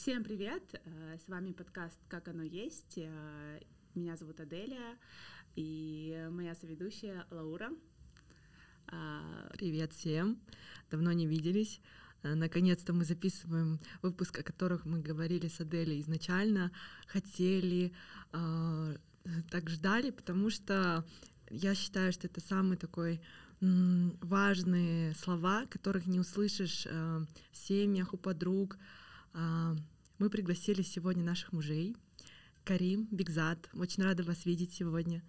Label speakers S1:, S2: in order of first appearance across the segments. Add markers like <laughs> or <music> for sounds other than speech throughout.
S1: Всем привет! Э, с вами подкаст «Как оно есть». Э, меня зовут Аделия и моя соведущая Лаура.
S2: Э, привет всем! Давно не виделись. Наконец-то мы записываем выпуск, о которых мы говорили с Аделей изначально, хотели, так ждали, потому что я считаю, что это самый такой важные слова, которых не услышишь в семьях, у подруг, мы пригласили сегодня наших мужей. Карим, Бигзат, очень рада вас видеть сегодня.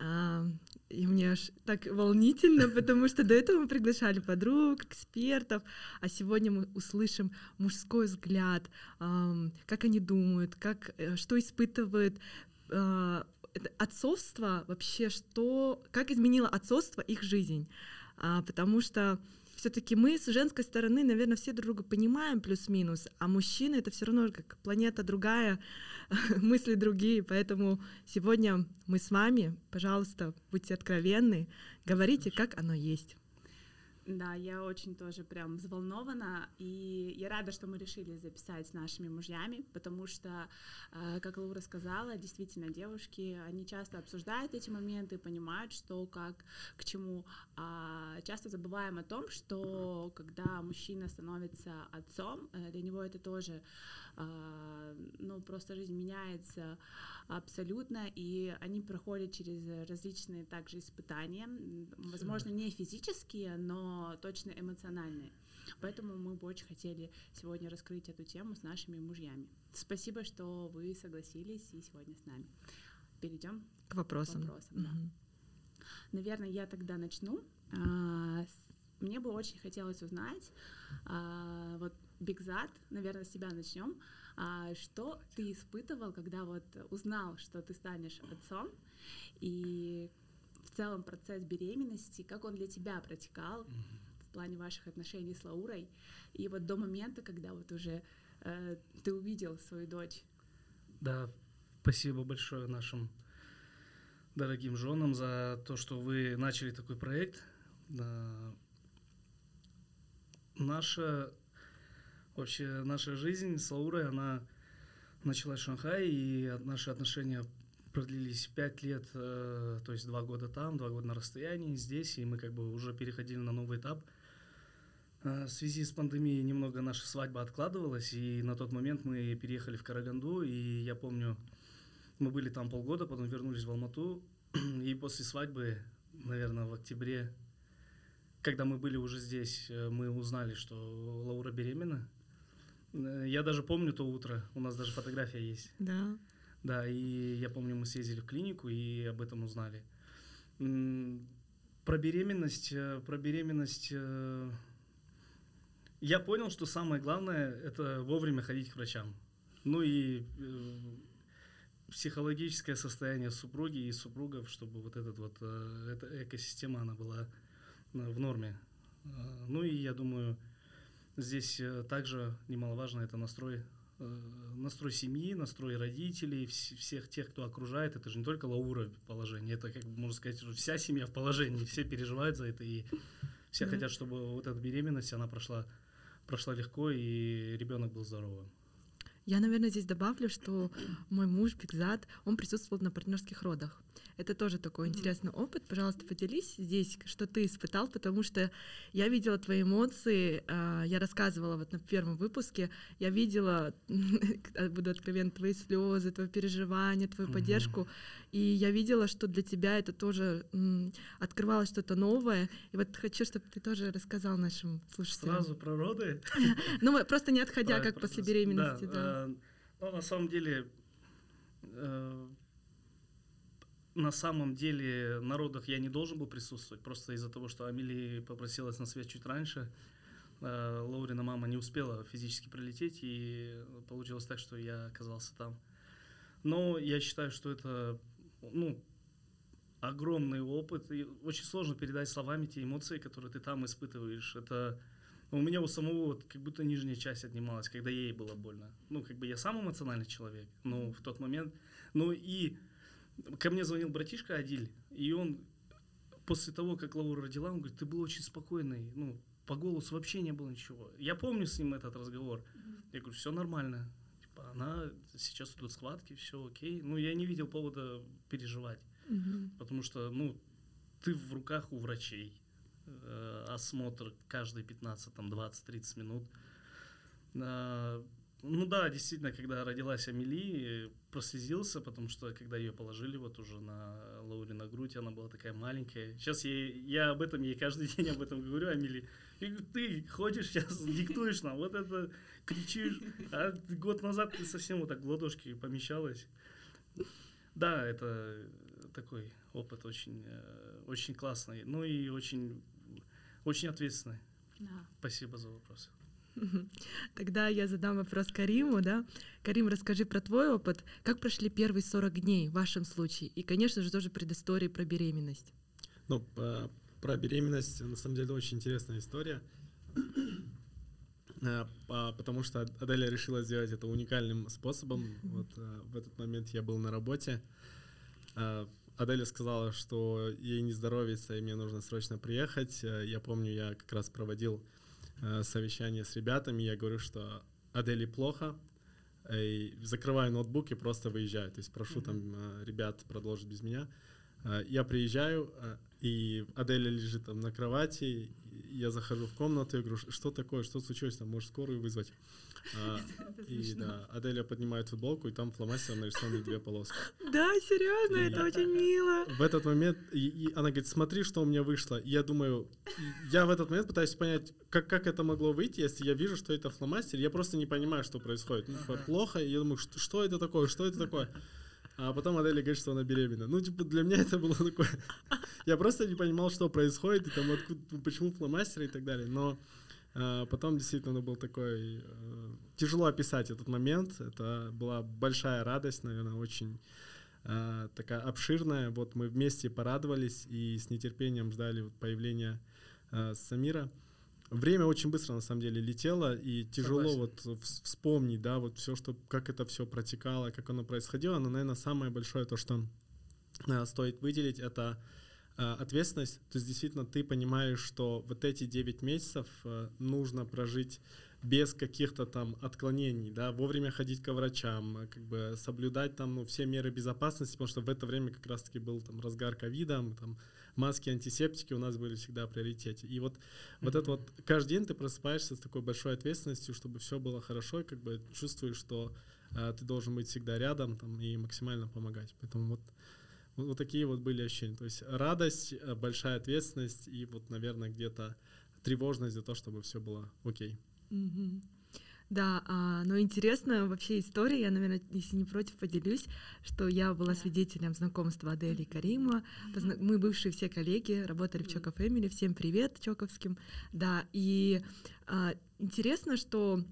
S2: А, и мне аж так волнительно, <laughs> потому что до этого мы приглашали подруг, экспертов, а сегодня мы услышим мужской взгляд, как они думают, как, э, что испытывают а, отцовство вообще, что, как изменило отцовство их жизнь. Потому что все-таки мы с женской стороны, наверное, все друг друга понимаем плюс-минус, а мужчины это все равно как планета другая, <laughs> мысли другие. Поэтому сегодня мы с вами, пожалуйста, будьте откровенны, говорите, как оно есть.
S1: Да, я очень тоже прям взволнована, и я рада, что мы решили записать с нашими мужьями, потому что, э, как Лаура сказала, действительно, девушки, они часто обсуждают эти моменты, понимают, что, как, к чему, а часто забываем о том, что когда мужчина становится отцом, э, для него это тоже, ну, просто жизнь меняется абсолютно, и они проходят через различные также испытания, возможно, не физические, но точно эмоциональные. Поэтому мы бы очень хотели сегодня раскрыть эту тему с нашими мужьями. Спасибо, что вы согласились и сегодня с нами. Перейдем
S2: к вопросам.
S1: К вопросам mm-hmm. да. Наверное, я тогда начну. А, мне бы очень хотелось узнать, а, вот Бигзат, наверное, с тебя начнем. А, что ты испытывал, когда вот узнал, что ты станешь отцом, и в целом процесс беременности, как он для тебя протекал mm-hmm. в плане ваших отношений с Лаурой, и вот до момента, когда вот уже э, ты увидел свою дочь.
S3: Да, спасибо большое нашим дорогим женам за то, что вы начали такой проект. Наша вообще наша жизнь с Лаурой, она началась в Шанхае, и наши отношения продлились пять лет, э, то есть два года там, два года на расстоянии здесь, и мы как бы уже переходили на новый этап. Э, в связи с пандемией немного наша свадьба откладывалась, и на тот момент мы переехали в Караганду, и я помню, мы были там полгода, потом вернулись в Алмату, <clears throat> и после свадьбы, наверное, в октябре, когда мы были уже здесь, э, мы узнали, что Лаура беременна. Я даже помню то утро, у нас даже фотография есть.
S2: Да.
S3: Да, и я помню, мы съездили в клинику и об этом узнали. Про беременность, э, про беременность э, я понял, что самое главное это вовремя ходить к врачам. Ну и э, психологическое состояние супруги и супругов, чтобы вот этот вот эта экосистема она была в норме. Ну и я думаю, здесь также немаловажно это настрой Э, настрой семьи, настрой родителей, всех тех, кто окружает. Это же не только Лаура положение, это, как можно сказать, вся семья в положении, все переживают за это, и все mm-hmm. хотят, чтобы вот эта беременность, она прошла, прошла легко, и ребенок был здоровым.
S2: Я, наверное, здесь добавлю, что мой муж Бигзат, он присутствовал на партнерских родах. Это тоже такой интересный опыт. Пожалуйста, поделись здесь, что ты испытал, потому что я видела твои эмоции, а, я рассказывала вот на первом выпуске, я видела, <laughs> буду откровенна, твои слезы, твои переживания, твою поддержку, и я видела, что для тебя это тоже открывалось что-то новое. И вот хочу, чтобы ты тоже рассказал нашим слушателям.
S3: Сразу про роды? <laughs>
S2: Ну, просто не отходя, как после беременности.
S3: Э, ну, на самом деле, э, на самом деле на родах я не должен был присутствовать, просто из-за того, что Амели попросилась на свет чуть раньше. Э, Лаурина мама не успела физически прилететь, и получилось так, что я оказался там. Но я считаю, что это ну, огромный опыт, и очень сложно передать словами те эмоции, которые ты там испытываешь. Это у меня у самого вот как будто нижняя часть отнималась, когда ей было больно. Ну, как бы я сам эмоциональный человек, но в тот момент... Ну и Ко мне звонил братишка Адиль, и он после того, как Лаура родила, он говорит, ты был очень спокойный, ну, по голосу вообще не было ничего. Я помню с ним этот разговор. Я говорю, все нормально. типа, она сейчас идут схватки, все окей. Ну, я не видел повода переживать,
S2: Мгм.
S3: потому что, ну, ты в руках у врачей, э, осмотр каждые 15, там, 20, 30 минут. А, ну да, действительно, когда родилась Амели, прослезился, потому что когда ее положили вот уже на Лауре на грудь, она была такая маленькая. Сейчас я, я об этом ей каждый <laughs> день об этом говорю, Амели. Я говорю, ты ходишь сейчас, диктуешь нам, вот это кричишь. А год назад ты совсем вот так в ладошки помещалась. Да, это такой опыт очень, э, очень классный, ну и очень, очень ответственный.
S1: Да.
S3: Спасибо за вопрос. <laughs>
S2: Тогда я задам вопрос Кариму, да. Карим, расскажи про твой опыт. Как прошли первые 40 дней в вашем случае? И, конечно же, тоже предыстории про беременность.
S4: Ну, по- про беременность, на самом деле, очень интересная история. Э, по- Потому что Аделя решила сделать это уникальным способом. Вот э, в этот момент я был на работе. Э, Аделя сказала, что ей не здоровится, и мне нужно срочно приехать. Э, Я помню, я как раз проводил э, совещание с ребятами. Я говорю, что Аделе плохо. э, И закрываю ноутбук и просто выезжаю. То есть прошу там э, ребят продолжить без меня. Э, Я приезжаю, э, и Аделя лежит там на кровати. Я захожу в комнату и говорю, что такое, что случилось, там, может, скорую вызвать. <laughs> А, И да, Аделя поднимает футболку, и там фломастером нарисованы две полоски.
S2: Да, серьезно,
S4: И-
S2: это очень мило.
S4: В этот момент и, и она говорит, смотри, что у меня вышло. И я думаю, я в этот момент пытаюсь понять, как, как это могло выйти, если я вижу, что это фломастер. Я просто не понимаю, что происходит. Ну,
S3: Ага.
S4: плохо, и я думаю, что, что это такое, что это такое. А потом Аделя говорит, что она беременна. Ну, типа, для меня это было такое... Я просто не понимал, что происходит, и там откуда, почему фломастеры и так далее. Но а, потом действительно был такой... э, тяжело описать этот момент. Это была большая радость, наверное, очень а, такая обширная. Вот мы вместе порадовались и с нетерпением ждали появления а, Самира. Время очень быстро на самом деле летело, и тяжело
S3: Согласен.
S4: вот вс- вспомнить, да, вот все, что, как это все протекало, как оно происходило. Но, наверное, самое большое то, что а, стоит выделить, это а, ответственность. То есть действительно ты понимаешь, что вот эти 9 месяцев а, нужно прожить без каких-то там отклонений, да, вовремя ходить к врачам, а, как бы соблюдать там ну, все меры безопасности, потому что в это время как раз-таки был там разгар ковида, мы там маски, антисептики у нас были всегда в приоритете. И вот, вот это вот каждый день ты просыпаешься с такой большой ответственностью, чтобы все было хорошо, и как бы чувствуешь, что а, ты должен быть всегда рядом там, и максимально помогать. Поэтому вот, вот, вот такие вот были ощущения. То есть радость, э, большая ответственность и вот, наверное, где-то тревожность за то, чтобы все было окей.
S2: Мгм. Да, а, но интересно вообще история, я, наверное, если не против, поделюсь, что я была
S1: Да.
S2: свидетелем знакомства Адели и Карима. Позна- Мы бывшие все коллеги, работали в
S1: Мгм.
S2: Чоков Эмили. Всем привет, Чоковским. Да, и а, интересно, что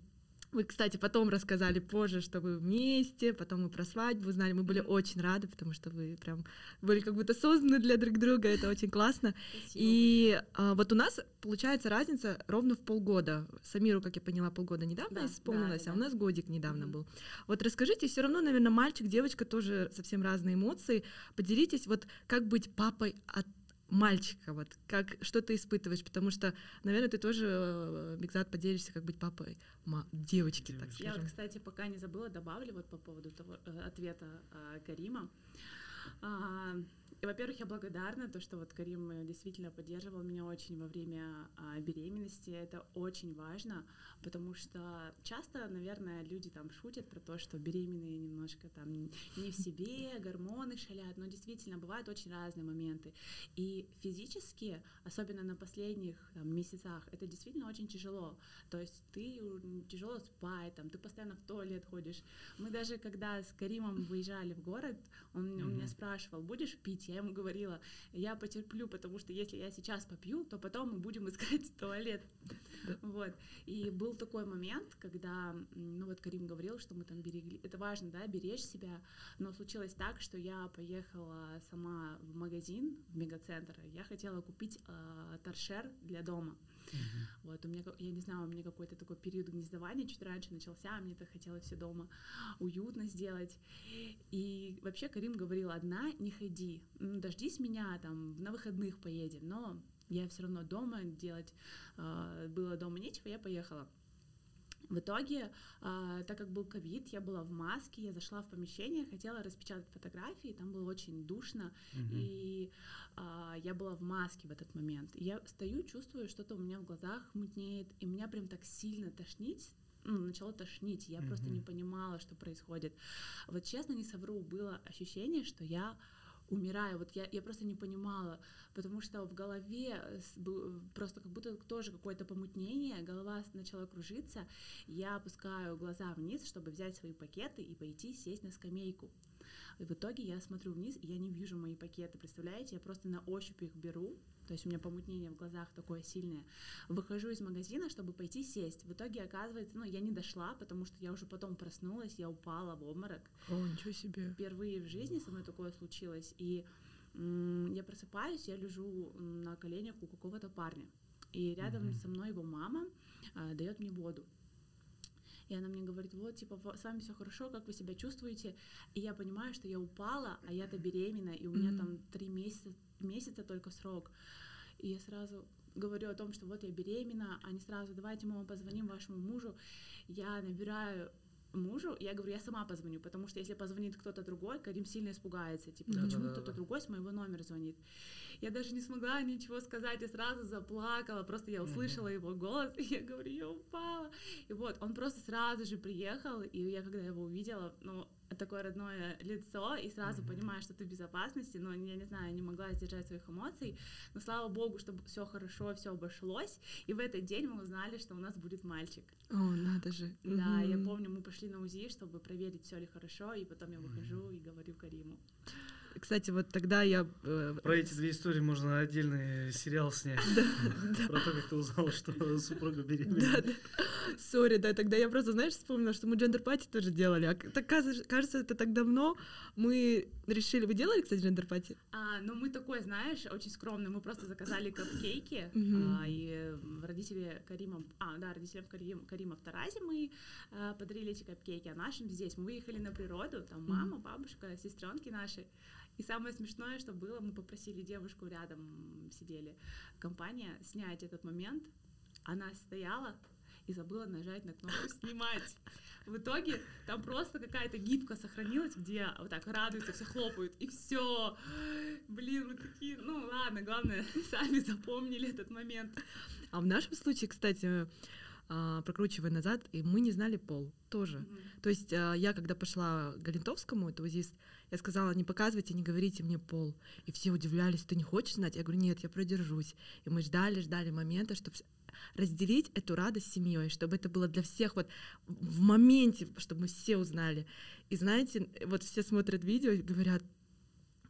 S2: вы, кстати, потом рассказали позже, что вы вместе, потом мы про свадьбу узнали. Мы были очень рады, потому что вы прям были как будто созданы для друг друга. Это очень классно.
S1: Спасибо.
S2: И а, вот у нас получается разница ровно в полгода. Самиру, как я поняла, полгода недавно
S1: Да,
S2: исполнилось,
S1: да,
S2: а
S1: да.
S2: у нас годик недавно был. Вот расскажите, все равно, наверное, мальчик, девочка тоже совсем разные эмоции. Поделитесь, вот как быть папой от мальчика, вот как что ты испытываешь, потому что, наверное, ты тоже, э, Бигзат, поделишься, как быть папой ма- девочки, так
S3: Девочки.
S1: Я
S2: скажем.
S1: вот, кстати, пока не забыла, добавлю вот по поводу того э, ответа а, Карима. А, во-первых, я благодарна, то, что вот Карим э, действительно поддерживал меня очень во время а, беременности. Это очень важно, потому что часто, наверное, люди там шутят про то, что беременные немножко там не в себе, гормоны шалят, но действительно бывают очень разные моменты. И физически, особенно на последних там, месяцах, это действительно очень тяжело. То есть ты тяжело спать, там, ты постоянно в туалет ходишь. Мы даже когда с Каримом выезжали в город, он, он меня спрашивал, будешь пить? Я ему говорила, я потерплю, потому что если я сейчас попью, то потом мы будем искать <laughs> туалет. Вот. И был такой момент, когда, ну вот Карим говорил, что мы там берегли. Это важно, да, беречь себя. Но случилось так, что я поехала сама в магазин, в мегацентр. Я хотела купить э, торшер для дома. Вот, у меня, я не знаю, у меня какой-то такой период гнездования чуть раньше начался, а мне так хотелось все дома уютно сделать. И вообще Карим говорил, одна не ходи, дождись меня, там, на выходных поедем, но я все равно дома делать, э, было дома нечего, я поехала. В итоге, э, так как был ковид, я была в маске, я зашла в помещение, хотела распечатать фотографии, там было очень душно, mm-hmm. и э, я была в маске в этот момент. И я стою, чувствую, что-то у меня в глазах мутнеет, и меня прям так сильно тошнить, ну, начало тошнить, я mm-hmm. просто не понимала, что происходит. Вот честно, не совру, было ощущение, что я умираю. Вот я, я просто не понимала, потому что в голове просто как будто тоже какое-то помутнение, голова начала кружиться, я опускаю глаза вниз, чтобы взять свои пакеты и пойти сесть на скамейку. И в итоге я смотрю вниз, и я не вижу мои пакеты, представляете? Я просто на ощупь их беру, то есть у меня помутнение в глазах такое сильное. Выхожу из магазина, чтобы пойти сесть. В итоге оказывается, ну, я не дошла, потому что я уже потом проснулась, я упала в обморок.
S2: О, ничего себе.
S1: Впервые в жизни со мной такое случилось. И м- я просыпаюсь, я лежу на коленях у какого-то парня. И рядом mm-hmm. со мной его мама а, дает мне воду. И она мне говорит, вот, типа, с вами все хорошо, как вы себя чувствуете? И я понимаю, что я упала, а я-то беременна, и у меня mm-hmm. там три месяца, месяца только срок. И я сразу говорю о том, что вот я беременна, они сразу, давайте мы позвоним вашему мужу. Я набираю мужу, я говорю, я сама позвоню, потому что если позвонит кто-то другой, Карим сильно испугается, типа, да, почему да, кто-то да. другой с моего номера звонит. Я даже не смогла ничего сказать, я сразу заплакала, просто я услышала его голос, <laughs> и я говорю, я упала. И вот, он просто сразу же приехал, и я когда его увидела, ну, такое родное лицо, и сразу mm-hmm. понимаешь, что ты в безопасности, но я не знаю, не могла сдержать своих эмоций, но слава богу, что все хорошо, все обошлось, и в этот день мы узнали, что у нас будет мальчик.
S2: О, надо же.
S1: Да, mm-hmm. я помню, мы пошли на УЗИ, чтобы проверить, все ли хорошо, и потом я выхожу mm-hmm. и говорю Кариму.
S2: Кстати, вот тогда я...
S3: Э, Про эти две истории можно отдельный сериал снять. <laughs> Про то, как ты узнала, что супруга беременна.
S2: Sorry, да, тогда я просто, знаешь, вспомнила, что мы gender party тоже делали. А так, кажется, это так давно. Мы решили... Вы делали, кстати, gender party?
S1: А, ну, мы такой, знаешь, очень скромный. Мы просто заказали капкейки, а, и родители Карима... А, да, родителям Карим, Карима в Таразе мы а, подарили эти капкейки, а нашим здесь. Мы выехали на природу, там мама, бабушка, сестренки наши. И самое смешное, что было, мы попросили девушку рядом, сидели, компания, снять этот момент. Она стояла и забыла нажать на кнопку <laughs> «Снимать». В итоге там просто какая-то гифка сохранилась, где вот так радуются, все хлопают, и все. Блин, мы такие, ну ладно, главное, <laughs> сами запомнили этот момент.
S2: А в нашем случае, кстати, а, прокручивая назад, и мы не знали пол тоже. Mm-hmm. То есть а, я, когда пошла к Галентовскому, это УЗИСТ, я сказала, не показывайте, не говорите мне пол. И все удивлялись, ты не хочешь знать? Я говорю, нет, я продержусь. И мы ждали, ждали момента, чтобы разделить эту радость с семьей, чтобы это было для всех вот в моменте, чтобы мы все узнали. И знаете, вот все смотрят видео и говорят,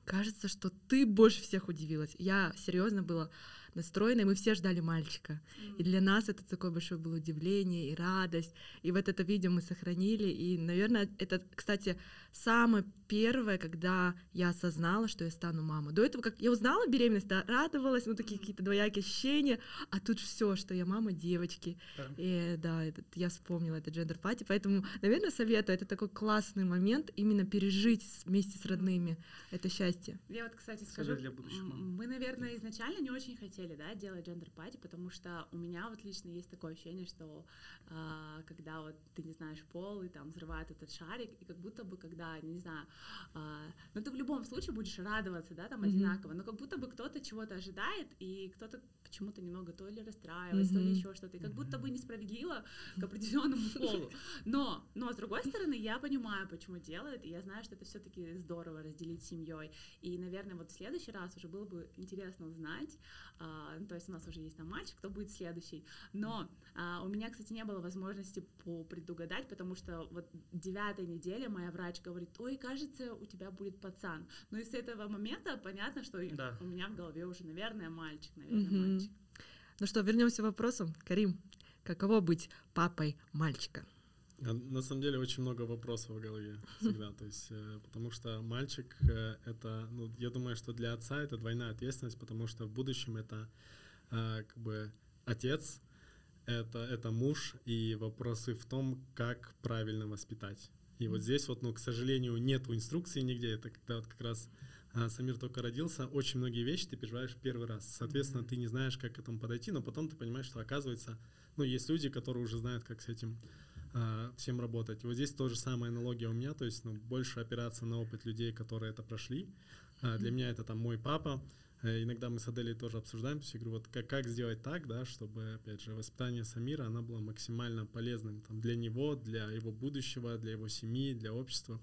S2: кажется, что ты больше всех удивилась. Я серьезно была настроена, и мы все ждали мальчика. Mm. И для нас это такое большое было удивление и радость. И вот это видео мы сохранили. И, наверное, это, кстати, самое первое, когда я осознала, что я стану мамой. До этого, как я узнала беременность, да, радовалась, ну такие какие-то двоякие ощущения, а тут все, что я мама девочки. Да. И да, этот, я вспомнила это джендер пати, поэтому, наверное, советую, это такой классный момент именно пережить вместе с родными это счастье.
S1: Я вот, кстати, скажу, для мы, наверное, изначально не очень хотели, да, делать джендер пати, потому что у меня вот лично есть такое ощущение, что а, когда вот ты не знаешь пол и там взрывает этот шарик, и как будто бы когда не знаю, а, ну ты в любом случае будешь радоваться, да, там mm-hmm. одинаково, но как будто бы кто-то чего-то ожидает, и кто-то почему-то немного то ли расстраивается, mm-hmm. то ли еще что-то, и как будто бы несправедливо к определенному полу. <laughs> Но, но с другой стороны, я понимаю, почему делают, и я знаю, что это все-таки здорово разделить с семьей. И, наверное, вот в следующий раз уже было бы интересно узнать, а, то есть у нас уже есть там мальчик, кто будет следующий. Но а, у меня, кстати, не было возможности по предугадать, потому что вот девятая неделя моя врач говорит, ой, кажется, у тебя будет пацан. Ну и с этого момента понятно, что да. у меня в голове уже, наверное, мальчик, наверное, mm-hmm. мальчик.
S2: Ну что, вернемся к вопросу. Карим, каково быть папой мальчика?
S4: На самом деле очень много вопросов в голове <laughs> всегда, то есть, э, потому что мальчик э, это, ну, я думаю, что для отца это двойная ответственность, потому что в будущем это э, как бы отец, это это муж и вопросы в том, как правильно воспитать. И вот здесь вот, ну, к сожалению, нету инструкции нигде. Это когда вот как раз Самир только родился, очень многие вещи ты переживаешь первый раз. Соответственно, mm-hmm. ты не знаешь, как к этому подойти, но потом ты понимаешь, что оказывается, ну, есть люди, которые уже знают, как с этим а, всем работать. Вот здесь тоже самая аналогия у меня, то есть, ну, больше опираться на опыт людей, которые это прошли. А, для mm-hmm. меня это там мой папа, Э, иногда мы с Аделей тоже обсуждаем, то есть я говорю, вот как, как сделать так, да, чтобы, опять же, воспитание Самира, оно было максимально полезным там, для него, для его будущего, для его семьи, для общества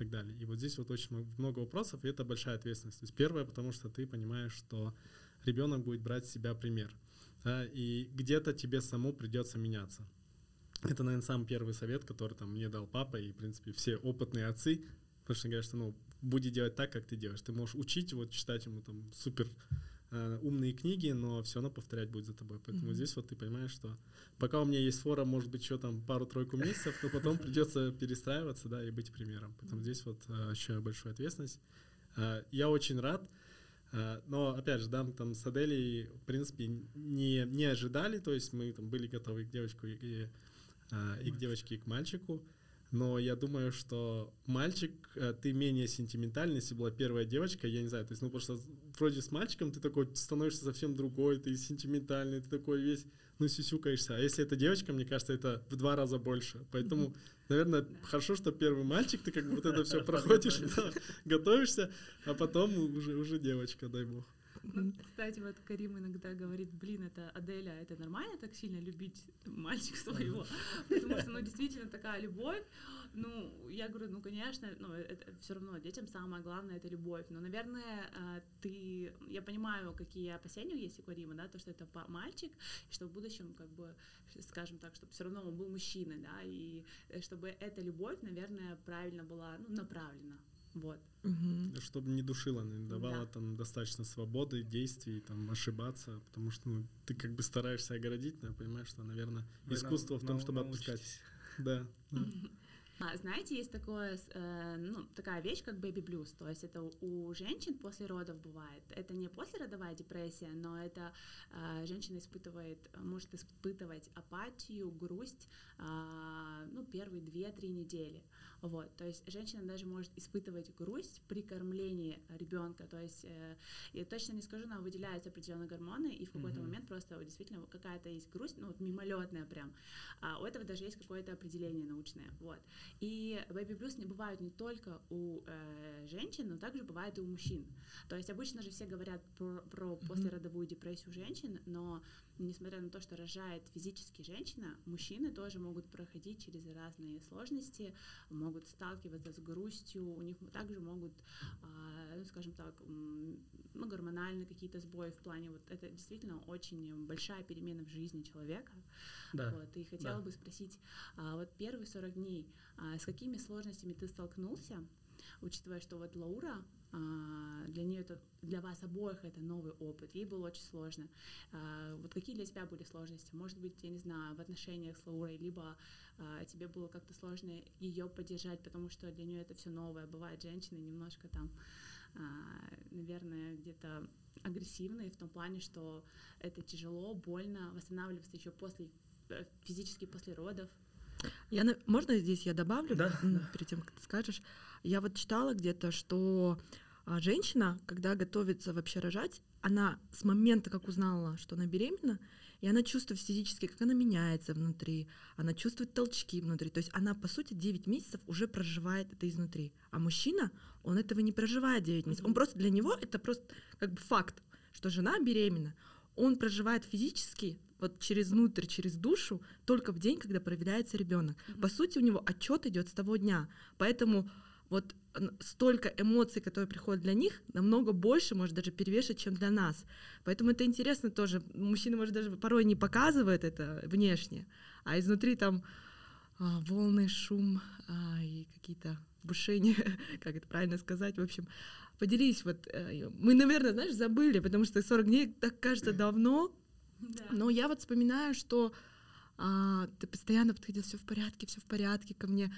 S4: так далее. И вот здесь вот очень много вопросов, и это большая ответственность. То есть первое, потому что ты понимаешь, что ребенок будет брать с себя пример, да, и где-то тебе саму придется меняться. Это, наверное, самый первый совет, который там мне дал папа, и, в принципе, все опытные отцы, потому что говорят, что, ну, будет делать так, как ты делаешь. Ты можешь учить его, читать ему там супер э, умные книги, но все равно повторять будет за тобой. Поэтому mm-hmm. здесь вот ты понимаешь, что пока у меня есть фора, может быть, еще там пару-тройку месяцев, то потом <laughs> придется перестраиваться, да, и быть примером. Поэтому здесь вот э, ощущаю большую ответственность. Э, я очень рад. Но, опять же, да, мы там с Аделей, в принципе, не, не ожидали, то есть мы там были готовы к девочку и, и, и к девочке, и к мальчику но я думаю, что мальчик, э, ты менее сентиментальный, если была первая девочка, я не знаю, то есть, ну, потому что вроде с мальчиком ты такой становишься совсем другой, ты сентиментальный, ты такой весь, ну, сисюкаешься. А если это девочка, мне кажется, это в два раза больше. Поэтому, наверное, хорошо, что первый мальчик, ты как бы вот это все <laughs> проходишь, <laughs> готовишься, а потом уже, уже девочка, дай бог.
S1: Ну, кстати, вот Карим иногда говорит, блин, это Аделя, это нормально так сильно любить мальчика своего? Потому что, ну, действительно такая любовь. Ну, я говорю, ну, конечно, ну, это все равно детям самое главное — это любовь. Но, наверное, а, ты... Я понимаю, какие опасения есть у Карима, да, то, что это мальчик, и что в будущем, как бы, скажем так, чтобы все равно он был мужчиной, да, и э, чтобы эта любовь, наверное, правильно была, ну, направлена вот.
S4: Угу. Чтобы не душила, не давала да. там достаточно свободы, действий, там ошибаться, потому что ну, ты как бы стараешься огородить, но я понимаю, что, наверное, Вы искусство нам, в том, нам, чтобы отпускать. Да. да. <laughs>
S1: А, знаете, есть такое, э, ну, такая вещь, как baby blues, то есть это у женщин после родов бывает. Это не послеродовая депрессия, но это э, женщина испытывает, может испытывать апатию, грусть, э, ну, первые две-три недели. Вот, то есть женщина даже может испытывать грусть при кормлении ребенка, то есть э, я точно не скажу, но выделяются определенные гормоны, и в какой-то mm-hmm. момент просто вот, действительно какая-то есть грусть, ну вот мимолетная прям. А у этого даже есть какое-то определение научное, вот. И baby blues не бывают не только у э, женщин, но также бывает и у мужчин. То есть обычно же все говорят про, про mm-hmm. послеродовую депрессию женщин, но несмотря на то, что рожает физически женщина, мужчины тоже могут проходить через разные сложности, могут сталкиваться с грустью, у них также могут, а, ну, скажем так, ну, гормональные какие-то сбои в плане, вот это действительно очень большая перемена в жизни человека. Да. Вот, и хотела да. бы спросить, а, вот первые 40 дней, а, с какими сложностями ты столкнулся, учитывая, что вот Лаура для нее это, для вас обоих это новый опыт, ей было очень сложно. А, вот какие для тебя были сложности? Может быть, я не знаю, в отношениях с Лаурой, либо а, тебе было как-то сложно ее поддержать, потому что для нее это все новое. Бывают женщины немножко там, наверное, где-то агрессивные в том плане, что это тяжело, больно восстанавливаться еще после э, физически после родов.
S2: Я, можно здесь я добавлю,
S3: да,
S2: перед тем, как ты скажешь? Я вот читала где-то, что а, женщина, когда готовится вообще рожать, она с момента, как узнала, что она беременна, и она чувствует физически, как она меняется внутри, она чувствует толчки внутри. То есть она, по сути, 9 месяцев уже проживает это изнутри. А мужчина, он этого не проживает 9 месяцев. Он просто для него это просто как бы факт, что жена беременна. Он проживает физически вот через внутрь, через душу только в день, когда проверяется ребенок. По сути, у него отчет идет с того дня. Поэтому вот столько эмоций, которые приходят для них, намного больше, может даже перевешивать, чем для нас. Поэтому это интересно тоже. Мужчина, может, даже порой не показывает это внешне, а изнутри там а, волны, шум а, и какие-то бушения, <laughs> как это правильно сказать, в общем. Поделись, вот э, мы, наверное, знаешь, забыли, потому что 40 дней так кажется давно, да. но я вот вспоминаю, что а, ты постоянно подходил, все в порядке, все в порядке ко мне,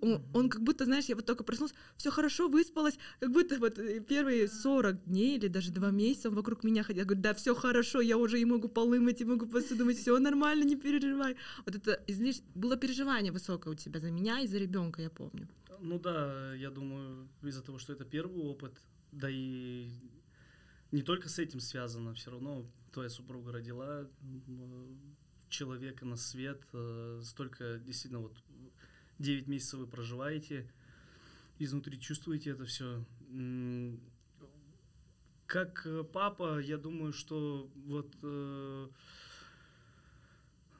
S2: он, он как будто, знаешь, я вот только проснулась, все хорошо, выспалась, как будто вот э, первые 40 дней или даже два месяца он вокруг меня ходил. Я говорю, да, все хорошо, я уже и могу полы мыть, и могу посуду мыть, все нормально, не переживай. Вот это излиш... было переживание высокое у тебя за меня и за ребенка, я помню.
S3: Ну да, я думаю, из-за того, что это первый опыт, да и не только с этим связано, все равно твоя супруга родила человека на свет, э, столько действительно вот 9 месяцев вы проживаете, изнутри чувствуете это все. Как э, папа, я думаю, что вот э,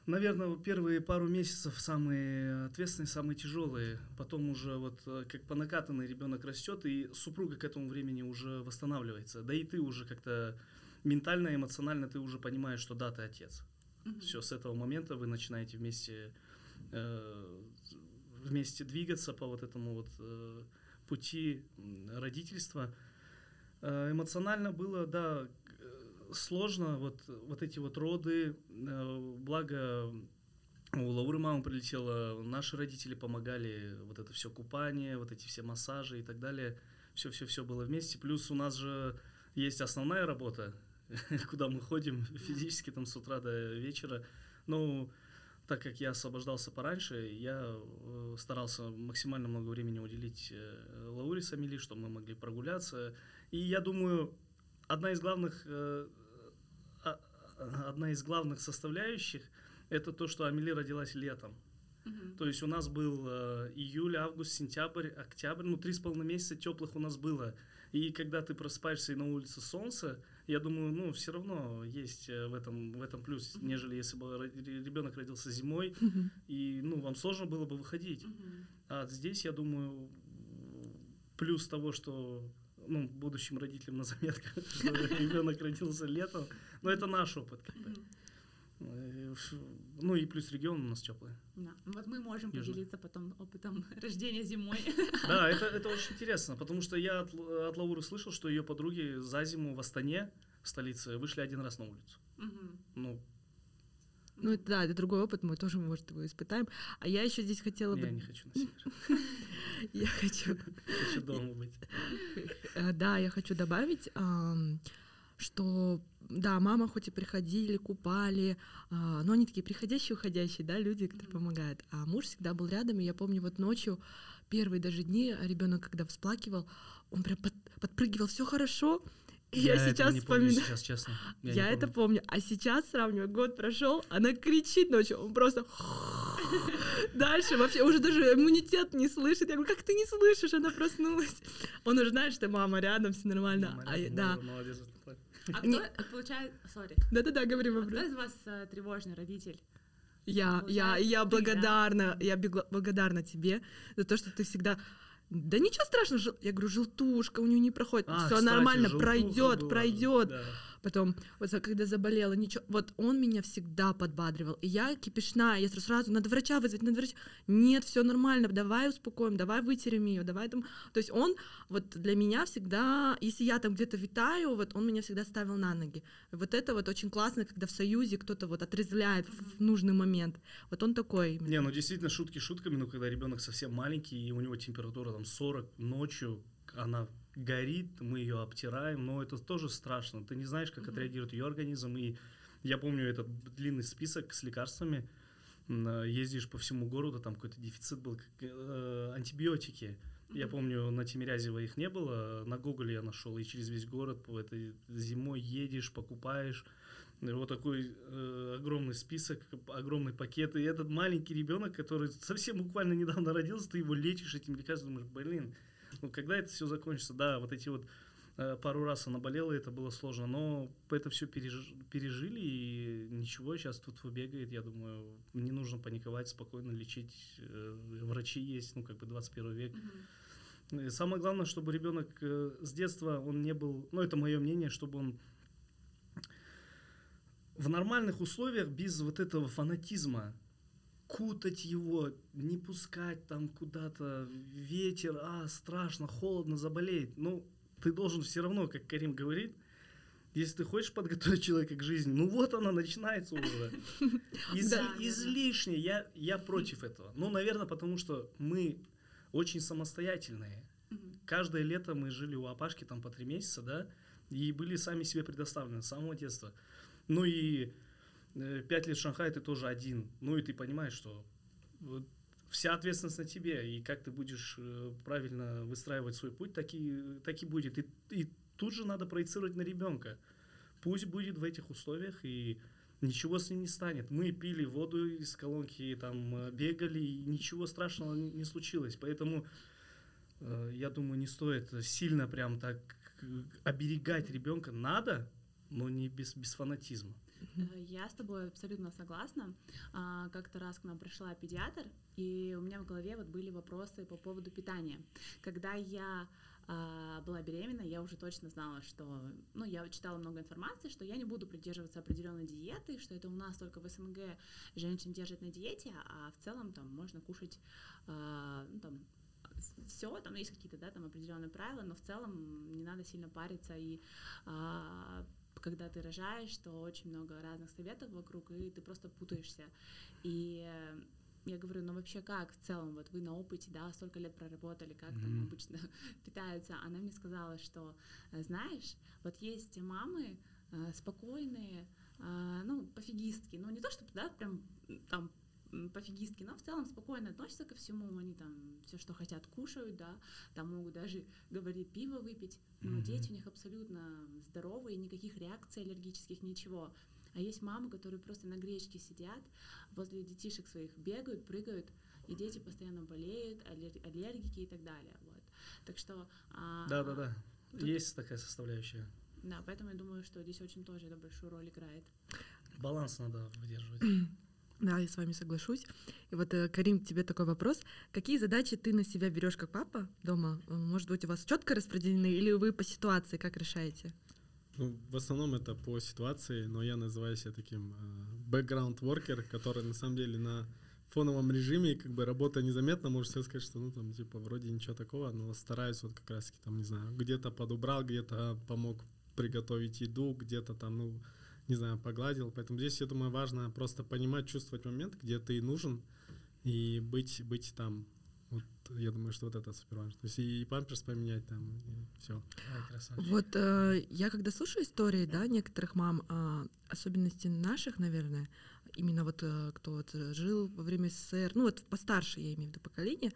S3: Наверное, первые пару месяцев самые ответственные, самые тяжелые. Потом уже вот э, как по накатанной ребенок растет, и супруга к этому времени уже восстанавливается. Да и ты уже как-то ментально, эмоционально ты уже понимаешь, что да, ты отец. Mm-hmm. Все, с этого момента вы начинаете вместе, э, вместе двигаться по вот этому вот э, пути родительства. Э, эмоционально было, да, сложно, вот, вот эти вот роды, э, благо у Лауры мама прилетела, наши родители помогали, вот это все купание, вот эти все массажи и так далее, все-все-все было вместе. Плюс у нас же есть основная работа, <laughs> куда мы ходим физически там с утра до вечера. Ну, так как я освобождался пораньше, я э, старался максимально много времени уделить э, Лауре с Амели, чтобы мы могли прогуляться. И я думаю, одна из главных одна из главных составляющих это то, что Амели родилась летом. Uh-huh. То есть у нас был э, июль, август, сентябрь, октябрь, ну три с половиной месяца теплых у нас было. И когда ты просыпаешься и на улице солнце, я думаю, ну все равно есть э, в этом в этом плюс, uh-huh. нежели если бы ребенок родился зимой uh-huh. и ну вам сложно было бы выходить. Uh-huh. А здесь я думаю плюс того, что ну, будущим родителям на заметках, что ребенок родился летом. Но это наш опыт, как бы. Э, ну и плюс регион у нас теплый.
S1: Да. Вот мы можем Южный. поделиться потом опытом <laughs> рождения зимой. <laughs>
S3: Да, это, это очень интересно, потому что я от, от Лауры слышал, что ее подруги за зиму в Астане, в столице, вышли один раз на улицу. Угу. Ну,
S2: ну, это, да, это другой опыт, мы тоже, может, его испытаем. А я еще здесь хотела бы...
S3: Я не хочу на север. <laughs>
S2: Я хочу...
S3: Хочу дома быть.
S2: Э, да, я хочу добавить, что да, мама хоть и приходили, купали, а, но они такие приходящие, уходящие, да, люди, которые помогают. А муж всегда был рядом, и я помню, вот ночью, первые даже дни, ребенок, когда всплакивал, он прям под, подпрыгивал, все хорошо,
S3: я, я сейчас вспоминаю. сейчас, честно. <laughs>
S2: Я, я это помню. А сейчас сравниваю, год прошел, она кричит ночью, он просто <laughs> дальше вообще уже даже иммунитет не слышит. Я говорю, как ты не слышишь? Она проснулась. Он уже знает, что мама рядом, все нормально.
S3: А, да. Молодец.
S1: А кто получает... Сори.
S2: Да-да-да, говори
S1: вопрос. А кто из вас э, тревожный родитель?
S2: Я, я, я благодарна, я благодарна тебе за то, что ты всегда да ничего страшного, я говорю, желтушка у нее не проходит, а, все нормально, пройдет, пройдет. Да. Потом, вот когда заболела, ничего, вот он меня всегда подбадривал. И я кипишная, я сразу, надо врача вызвать, надо врача. Нет, все нормально, давай успокоим, давай вытерем ее, давай там. То есть он вот для меня всегда, если я там где-то витаю, вот он меня всегда ставил на ноги. Вот это вот очень классно, когда в союзе кто-то вот отрезвляет в нужный момент. Вот он такой.
S3: Не, ну действительно шутки шутками, но когда ребенок совсем маленький и у него температура там 40 ночью, она горит, мы ее обтираем, но это тоже страшно. Ты не знаешь, как mm-hmm. отреагирует ее организм. И я помню этот длинный список с лекарствами. Ездишь по всему городу, там какой-то дефицит был, э, антибиотики. Mm-hmm. Я помню, на Тимирязево их не было, на Гоголе я нашел, и через весь город по этой зимой едешь, покупаешь. Вот такой э, огромный список, огромный пакет. И этот маленький ребенок, который совсем буквально недавно родился, ты его лечишь этим лекарством, думаешь, блин, ну, когда это все закончится, да, вот эти вот э, пару раз она болела, это было сложно, но это все переж... пережили, и ничего, сейчас тут бегает, я думаю, не нужно паниковать, спокойно лечить, э, врачи есть, ну, как бы 21 век. Mm-hmm. И самое главное, чтобы ребенок э, с детства, он не был, ну, это мое мнение, чтобы он в нормальных условиях без вот этого фанатизма, кутать его, не пускать там куда-то, ветер, а, страшно, холодно, заболеет. Ну, ты должен все равно, как Карим говорит, если ты хочешь подготовить <laughs> человека к жизни, ну вот она начинается уже. <laughs> Из, да, излишне. Я, я против этого. Ну, наверное, потому что мы очень самостоятельные. Каждое лето мы жили у Апашки там по три месяца, да, и были сами себе предоставлены с самого детства. Ну и пять лет в Шанхае ты тоже один. Ну и ты понимаешь, что вся ответственность на тебе, и как ты будешь э, правильно выстраивать свой путь, так и, так и будет. И, и тут же надо проецировать на ребенка. Пусть будет в этих условиях, и ничего с ним не станет. Мы пили воду из колонки, там э, бегали, и ничего страшного не случилось. Поэтому э, я думаю, не стоит сильно прям так оберегать ребенка. Надо, но не без, без фанатизма.
S1: Э, я с тобой абсолютно согласна. А, как-то раз к нам пришла педиатр, и у меня в голове вот были вопросы по поводу питания. Когда я а, была беременна, я уже точно знала, что, ну, я читала много информации, что я не буду придерживаться определенной диеты, что это у нас только в СНГ женщин держат на диете, а в целом там можно кушать, а, ну, там, все, там есть какие-то, да, там определенные правила, но в целом не надо сильно париться и когда ты рожаешь, что очень много разных советов вокруг, и ты просто путаешься. И я говорю, ну вообще как в целом, вот вы на опыте, да, столько лет проработали, как mm-hmm. там обычно <laughs> питаются. Она мне сказала, что, э, знаешь, вот есть мамы э, спокойные, э, ну, пофигистки, ну не то чтобы, да, прям там пофигистки, но в целом спокойно относятся ко всему, они там все, что хотят, кушают, да, там могут даже, говорит, пиво выпить, но mm-hmm. дети у них абсолютно здоровые, никаких реакций аллергических, ничего. А есть мамы, которые просто на гречке сидят, возле детишек своих бегают, прыгают, и дети постоянно болеют, аллергики и так далее. Вот. Так что...
S3: А, да, да, да. Тут... Есть такая составляющая.
S1: Да, поэтому я думаю, что здесь очень тоже это большую роль играет.
S3: Баланс надо выдерживать. <clears throat>
S2: Да, я с вами соглашусь. И вот, э, Карим, тебе такой вопрос. Какие задачи ты на себя берешь как папа дома? Может быть, у вас четко распределены или вы по ситуации как решаете?
S4: Ну, в основном это по ситуации, но я называю себя таким бэкграунд э, worker, который на самом деле на фоновом режиме, как бы работа незаметно, может себе сказать, что ну там типа вроде ничего такого, но стараюсь вот как раз таки там, не знаю, где-то подубрал, где-то помог приготовить еду, где-то там, ну, не знаю, погладил. Поэтому здесь, я думаю, важно просто понимать, чувствовать момент, где ты нужен, и быть, быть там. Вот я думаю, что вот это супер важно. То есть и памперс поменять там, и все.
S2: Вот э, я когда слушаю истории, да, некоторых мам, э, особенности наших, наверное, именно вот э, кто вот жил во время СССР, ну вот постарше, я имею в виду поколение,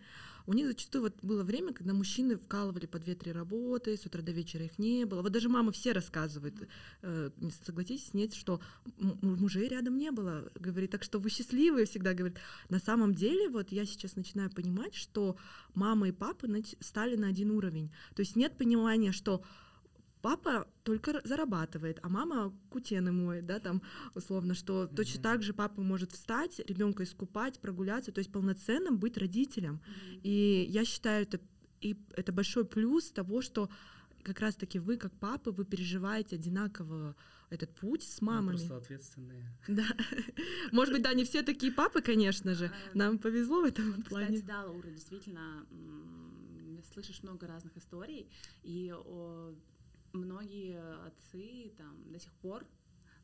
S2: у них зачастую вот было время, когда мужчины вкалывали по две-три работы, с утра до вечера их не было. Вот даже мама все рассказывают, э, согласитесь, нет, что мужей рядом не было, говорит, так что вы счастливые всегда, говорит. На самом деле, вот я сейчас начинаю понимать, что мама и папа стали на один уровень. То есть нет понимания, что папа только зарабатывает, а мама кутены моет, да, там условно, что mm-hmm. точно так же папа может встать, ребенка искупать, прогуляться, то есть полноценным быть родителем. Mm-hmm. И я считаю, это, и это большой плюс того, что как раз-таки вы, как папы, вы переживаете одинаково этот путь с мамами. Мы
S3: просто ответственные. <laughs>
S2: Да. Может быть, да, не все такие папы, конечно же. А, Нам повезло в этом плане.
S1: Кстати, да, Лаура, действительно, слышишь много разных историй, и многие отцы там до сих пор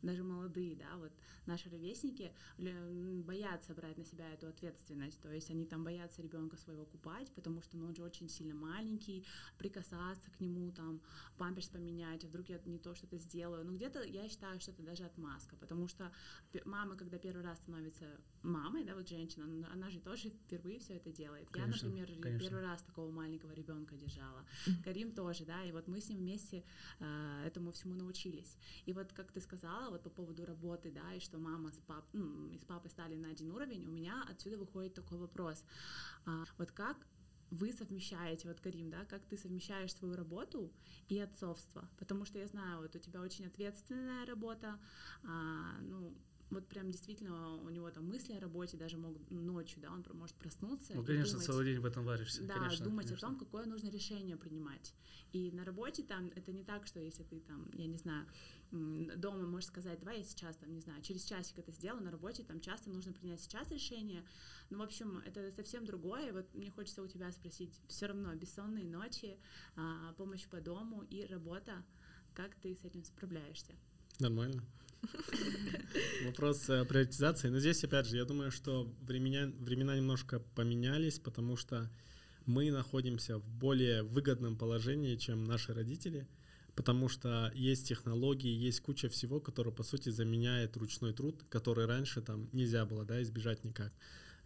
S1: даже молодые, да, вот наши ровесники боятся брать на себя эту ответственность, то есть они там боятся ребенка своего купать, потому что ну, он же очень сильно маленький, прикасаться к нему, там, памперс поменять, а вдруг я не то что-то сделаю, ну где-то я считаю, что это даже отмазка, потому что мама, когда первый раз становится мамой, да, вот женщина, она же тоже впервые все это делает. Конечно, я, например, конечно. первый раз такого маленького ребенка держала, Карим тоже, да, и вот мы с ним вместе э, этому всему научились. И вот, как ты сказала, вот по поводу работы, да, и что мама с, пап, ну, и с папой стали на один уровень, у меня отсюда выходит такой вопрос. А, вот как вы совмещаете, вот Карим, да, как ты совмещаешь свою работу и отцовство, потому что я знаю, вот у тебя очень ответственная работа, а, ну, вот прям действительно у него там мысли о работе даже могут ночью, да, он может проснуться.
S3: Ну, конечно, думать, целый день в этом варишься.
S1: Да,
S3: конечно,
S1: думать
S3: конечно.
S1: о том, какое нужно решение принимать. И на работе там это не так, что если ты там, я не знаю, дома можешь сказать, давай я сейчас там, не знаю, через часик это сделаю, на работе там часто нужно принять сейчас решение. Ну, в общем, это совсем другое. Вот мне хочется у тебя спросить, все равно бессонные ночи, а, помощь по дому и работа, как ты с этим справляешься?
S4: Нормально. Вопрос э, приоритизации. Но здесь, опять же, я думаю, что времена, времена немножко поменялись, потому что мы находимся в более выгодном положении, чем наши родители, потому что есть технологии, есть куча всего, которое, по сути, заменяет ручной труд, который раньше там нельзя было да, избежать никак.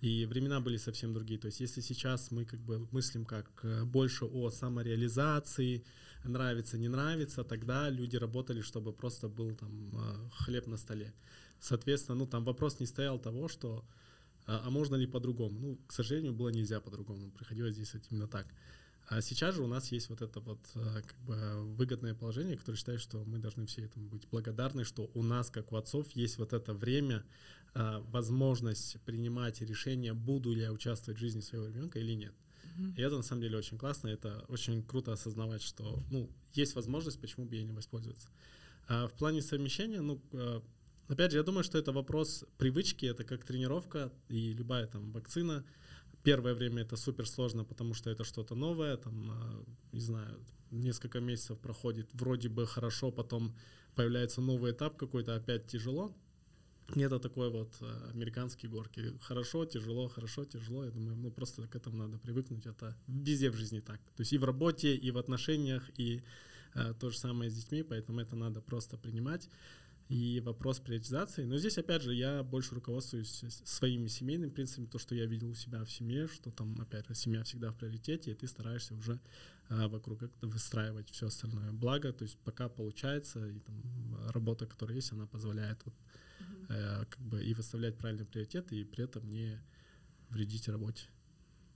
S4: И времена были совсем другие. То есть если сейчас мы как бы мыслим как э, больше о самореализации, нравится, не нравится, тогда люди работали, чтобы просто был там э, хлеб на столе. Соответственно, ну там вопрос не стоял того, что а, а можно ли по-другому? Ну, к сожалению, было нельзя по-другому. Приходилось здесь именно так. А сейчас же у нас есть вот это вот э, как бы выгодное положение, которое считает, что мы должны все этому быть благодарны, что у нас, как у отцов, есть вот это время, э, возможность принимать решение, буду ли я участвовать в жизни своего ребенка или нет. И это на самом деле очень классно, это очень круто осознавать, что ну, есть возможность, почему бы ей не воспользоваться. А в плане совмещения, ну, э, опять же, я думаю, что это вопрос привычки, это как тренировка и любая там вакцина — Первое время это супер сложно, потому что это что-то новое, там, а, не знаю, несколько месяцев проходит, вроде бы хорошо, потом появляется новый этап какой-то, опять тяжело. Это такой вот а, американские горки. Хорошо, тяжело, хорошо, тяжело. Я думаю, ну просто к этому надо привыкнуть. Это везде в жизни так. То есть и в работе, и в отношениях, и э, то же самое с детьми, поэтому это надо просто принимать и вопрос приоритизации. Но здесь, опять же, я больше руководствуюсь своими семейными принципами, то, что я видел у себя в семье, что там, опять же, семья всегда в приоритете, и ты стараешься уже а, вокруг этого выстраивать все остальное. Благо, то есть пока получается, и там работа, которая есть, она позволяет вот, mm-hmm. э, как бы и выставлять правильные приоритеты, и при этом не вредить работе.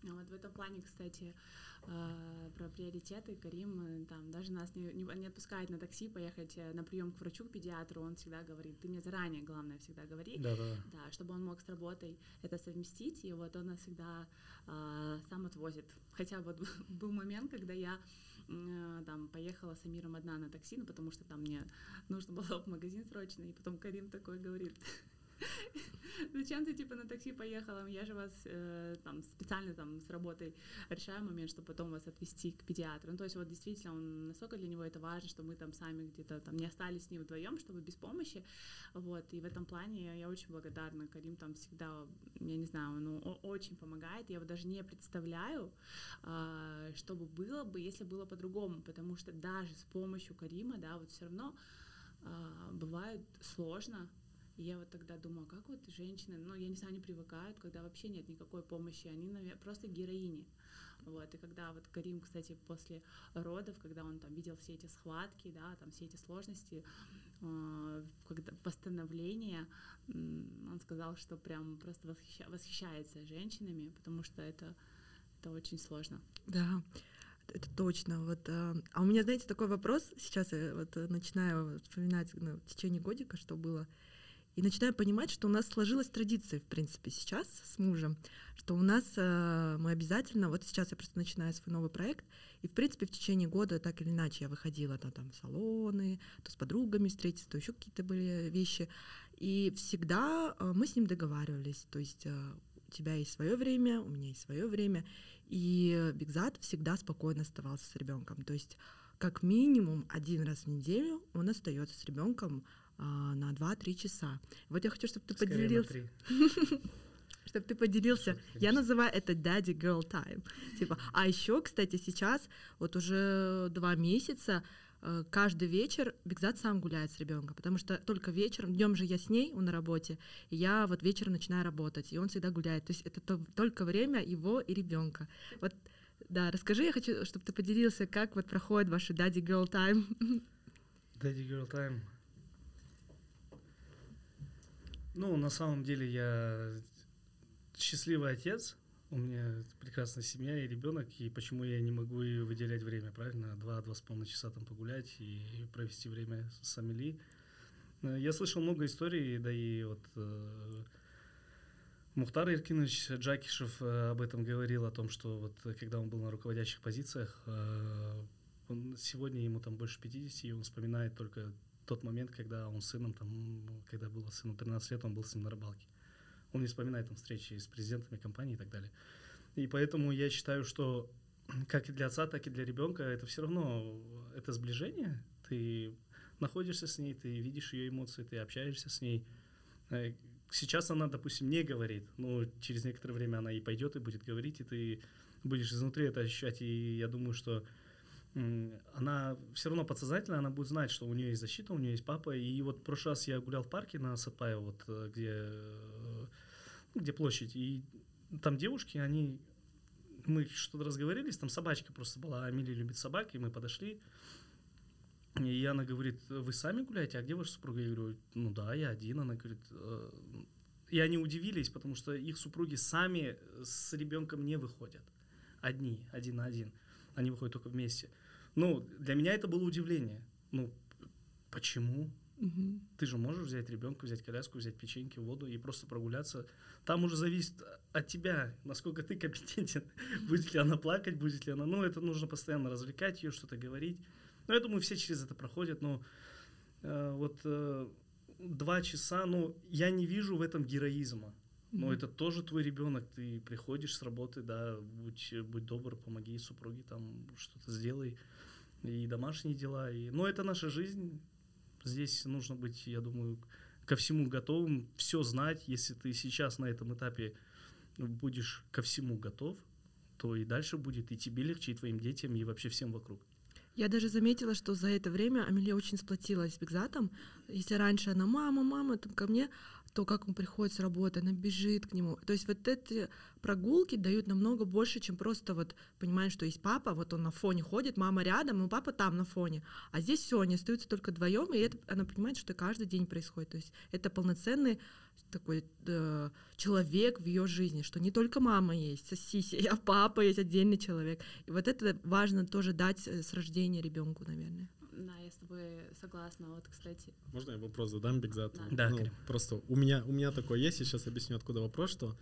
S1: Ну, вот в этом плане, кстати, э, про приоритеты Карим э, там даже нас не, не, отпускает на такси поехать э, на прием к врачу, к педиатру. Он всегда говорит, ты мне заранее, главное, всегда говори,
S3: да, да.
S1: Да, чтобы он мог с работой это совместить. И вот он нас всегда э, сам отвозит. Хотя вот <laughs> был момент, когда я там поехала с Амиром одна на такси, ну потому что там мне нужно было в магазин срочно, и потом Карим такой говорит, Зачем ты типа на такси поехала? Я же вас э, там специально там с работой решаю момент, чтобы потом вас отвезти к педиатру. Ну, то есть вот действительно он настолько для него это важно, что мы там сами где-то там не остались с ним вдвоем, чтобы без помощи. Вот и в этом плане я очень благодарна. Карим там всегда, я не знаю, ну очень помогает. Я вот даже не представляю, э, что бы было бы, если было по-другому, потому что даже с помощью Карима, да, вот все равно э, бывает сложно, и я вот тогда думаю, как вот женщины, ну, я не знаю, они привыкают, когда вообще нет никакой помощи, они, наверное, просто героини. Вот, и когда вот Карим, кстати, после родов, когда он там видел все эти схватки, да, там все эти сложности, э, когда восстановление, он сказал, что прям просто восхища, восхищается женщинами, потому что это, это очень сложно.
S2: Да, это точно. Вот, а, а у меня, знаете, такой вопрос. Сейчас я вот начинаю вспоминать ну, в течение годика, что было. И начинаю понимать, что у нас сложилась традиция, в принципе, сейчас с мужем, что у нас э, мы обязательно, вот сейчас я просто начинаю свой новый проект, и, в принципе, в течение года так или иначе я выходила то, там салоны, то с подругами встретиться, то еще какие-то были вещи. И всегда э, мы с ним договаривались, то есть э, у тебя есть свое время, у меня есть свое время, и Бигзат всегда спокойно оставался с ребенком. То есть как минимум один раз в неделю он остается с ребенком на 2-3 часа. Вот я хочу, чтобы ты Скорее поделился. <laughs> чтобы ты поделился. Я называю это daddy girl time. Типа, а еще, кстати, сейчас вот уже два месяца э, каждый вечер Бигзат сам гуляет с ребенком, потому что только вечером, днем же я с ней, он на работе, и я вот вечером начинаю работать, и он всегда гуляет. То есть это то, только время его и ребенка. Вот, да, расскажи, я хочу, чтобы ты поделился, как вот проходит ваша daddy girl time. <laughs>
S3: Daddy girl time. Ну, на самом деле я счастливый отец, у меня прекрасная семья и ребенок, и почему я не могу и выделять время, правильно? Два-два с половиной часа там погулять и провести время с Амели. Э, я слышал много историй, да и вот э, Мухтар Иркинович Джакишев э, об этом говорил, о том, что вот когда он был на руководящих позициях, э, он, сегодня ему там больше 50, и он вспоминает только тот момент, когда он с сыном, там, когда было сыну 13 лет, он был с ним на рыбалке. Он не вспоминает там встречи с президентами компании и так далее. И поэтому я считаю, что как и для отца, так и для ребенка это все равно это сближение. Ты находишься с ней, ты видишь ее эмоции, ты общаешься с ней. Э, сейчас она, допустим, не говорит, но через некоторое время она и пойдет и будет говорить, и ты будешь изнутри это ощущать. И я думаю, что она все равно подсознательно, она будет знать, что у нее есть защита, у нее есть папа. И вот в прошлый раз я гулял в парке на Сапае, вот э, где, э, где площадь, и там девушки, они, мы что-то разговорились, там собачка просто была, Амилия любит собак, и мы подошли, и она говорит, вы сами гуляете, а где ваша супруга? Я говорю, ну да, я один. Она говорит, «Э, и они удивились, потому что их супруги сами с ребенком не выходят. Одни, один на один. Они выходят только вместе. Ну, для меня это было удивление. Ну, почему?
S2: Мгм.
S3: Ты же можешь взять ребенка, взять коляску, взять печеньки, воду и просто прогуляться. Там уже зависит от тебя, насколько ты компетентен. <laughs> Будет ли она плакать, будет ли она... Ну, это нужно постоянно развлекать ее, что-то говорить. Ну, я думаю, все через это проходят, но э, вот э, два часа, ну, я не вижу в этом героизма. Но
S2: Мгм.
S3: это тоже твой ребенок, ты приходишь с работы, да, будь, будь добр, помоги супруге, там что-то сделай, и домашние дела. И... Но это наша жизнь, здесь нужно быть, я думаю, ко всему готовым, все знать. Если ты сейчас на этом этапе будешь ко всему готов, то и дальше будет и тебе легче, и твоим детям, и вообще всем вокруг.
S2: Я даже заметила, что за это время Амелия очень сплотилась с Бигзатом. Если раньше она мама, мама, там ко мне, то как он приходит с работы, она бежит к нему. То есть вот эти прогулки дают намного больше, чем просто вот понимаешь, что есть папа, вот он на фоне ходит, мама рядом, но папа там на фоне. А здесь все, они остаются только вдвоем, и это, она понимает, что каждый день происходит. То есть это полноценный такой э, человек в ее жизни, что не только мама есть, сиси, <laughs> а папа есть отдельный человек. И вот это важно тоже дать э, с рождения ребенку, наверное.
S1: Да, я с тобой согласна. Вот, кстати,
S4: Можно я вопрос задам, Бигзат?
S1: Да.
S3: Да,
S4: Ну,
S3: Карим.
S4: просто у меня, у меня такое есть, я сейчас объясню, откуда вопрос, что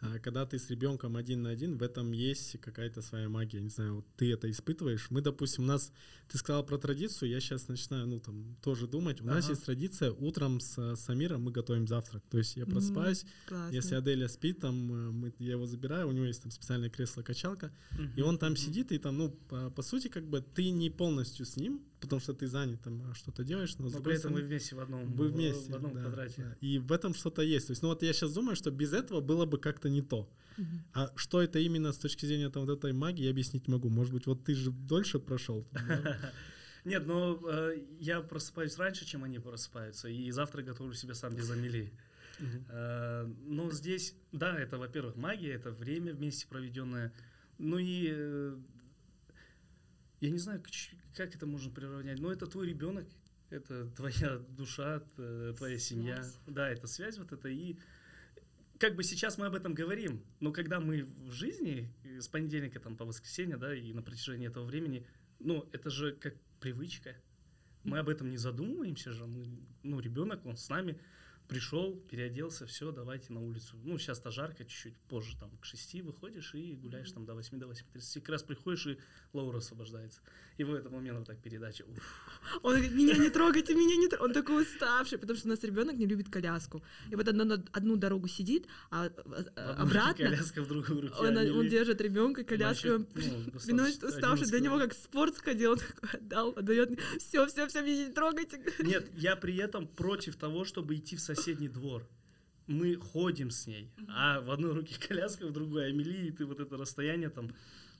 S4: а, когда ты с ребенком один на один, в этом есть какая-то своя магия. Не знаю, вот ты это испытываешь. Мы, допустим, у нас, ты сказал про традицию, я сейчас начинаю, ну, там, тоже думать. У нас
S3: Ага.
S4: есть традиция, утром с Самиром мы готовим завтрак. То есть я просыпаюсь,
S2: Классно.
S4: если Аделя спит, там, э, мы, я его забираю, у него есть там специальное кресло-качалка, и он там сидит, и там, ну, по, по сути, как бы ты не полностью с ним, потому что ты занят, там, а, что-то делаешь, но,
S3: Но при этом вы вместе в одном,
S4: вы вместе,
S3: в одном
S4: да,
S3: квадрате.
S4: да. И в этом что-то есть. То есть, ну вот я сейчас думаю, что без этого было бы как-то не то.
S2: Мгм.
S4: А что это именно с точки зрения там, вот этой магии, я объяснить не могу. Может быть, вот ты же дольше прошел. <laughs>
S3: Нет, но э, я просыпаюсь раньше, чем они просыпаются, и завтра готовлю себе сам без Амели. Э, но здесь, да, это, во-первых, магия, это время вместе проведенное. Ну и э, я не знаю, как это можно приравнять, но это твой ребенок, это твоя душа, твоя семья.
S1: Связь.
S3: Да, это связь вот это. И как бы сейчас мы об этом говорим, но когда мы в жизни, э, с понедельника там, по воскресенье, да, и на протяжении этого времени, ну, это же как привычка. Мы об этом не задумываемся же. Мы, ну, ребенок, он с нами пришел, переоделся, все, давайте на улицу. Ну, сейчас-то жарко, чуть-чуть позже, там, к 6 выходишь и гуляешь там до 8, до 8.30. Как раз приходишь, и Лаура освобождается. И в этот момент вот так передача. уф.
S2: Он говорит, меня не трогайте, меня не трогайте. Он такой уставший, потому что у нас ребенок не любит коляску. И вот одну, одну дорогу сидит, а а,
S3: руке
S2: обратно
S3: коляска, в другой руке
S2: он, он держит ребенка, коляску, он
S3: ну,
S2: приносит уставший, для него как спорт сходил, он такой отдал, отдает, все, все, все, меня не трогайте.
S3: Нет, я при этом против того, чтобы идти в соседний двор. Мы ходим с ней, а в одной руке <laughs> коляска, в другой Амели, и ты вот это расстояние там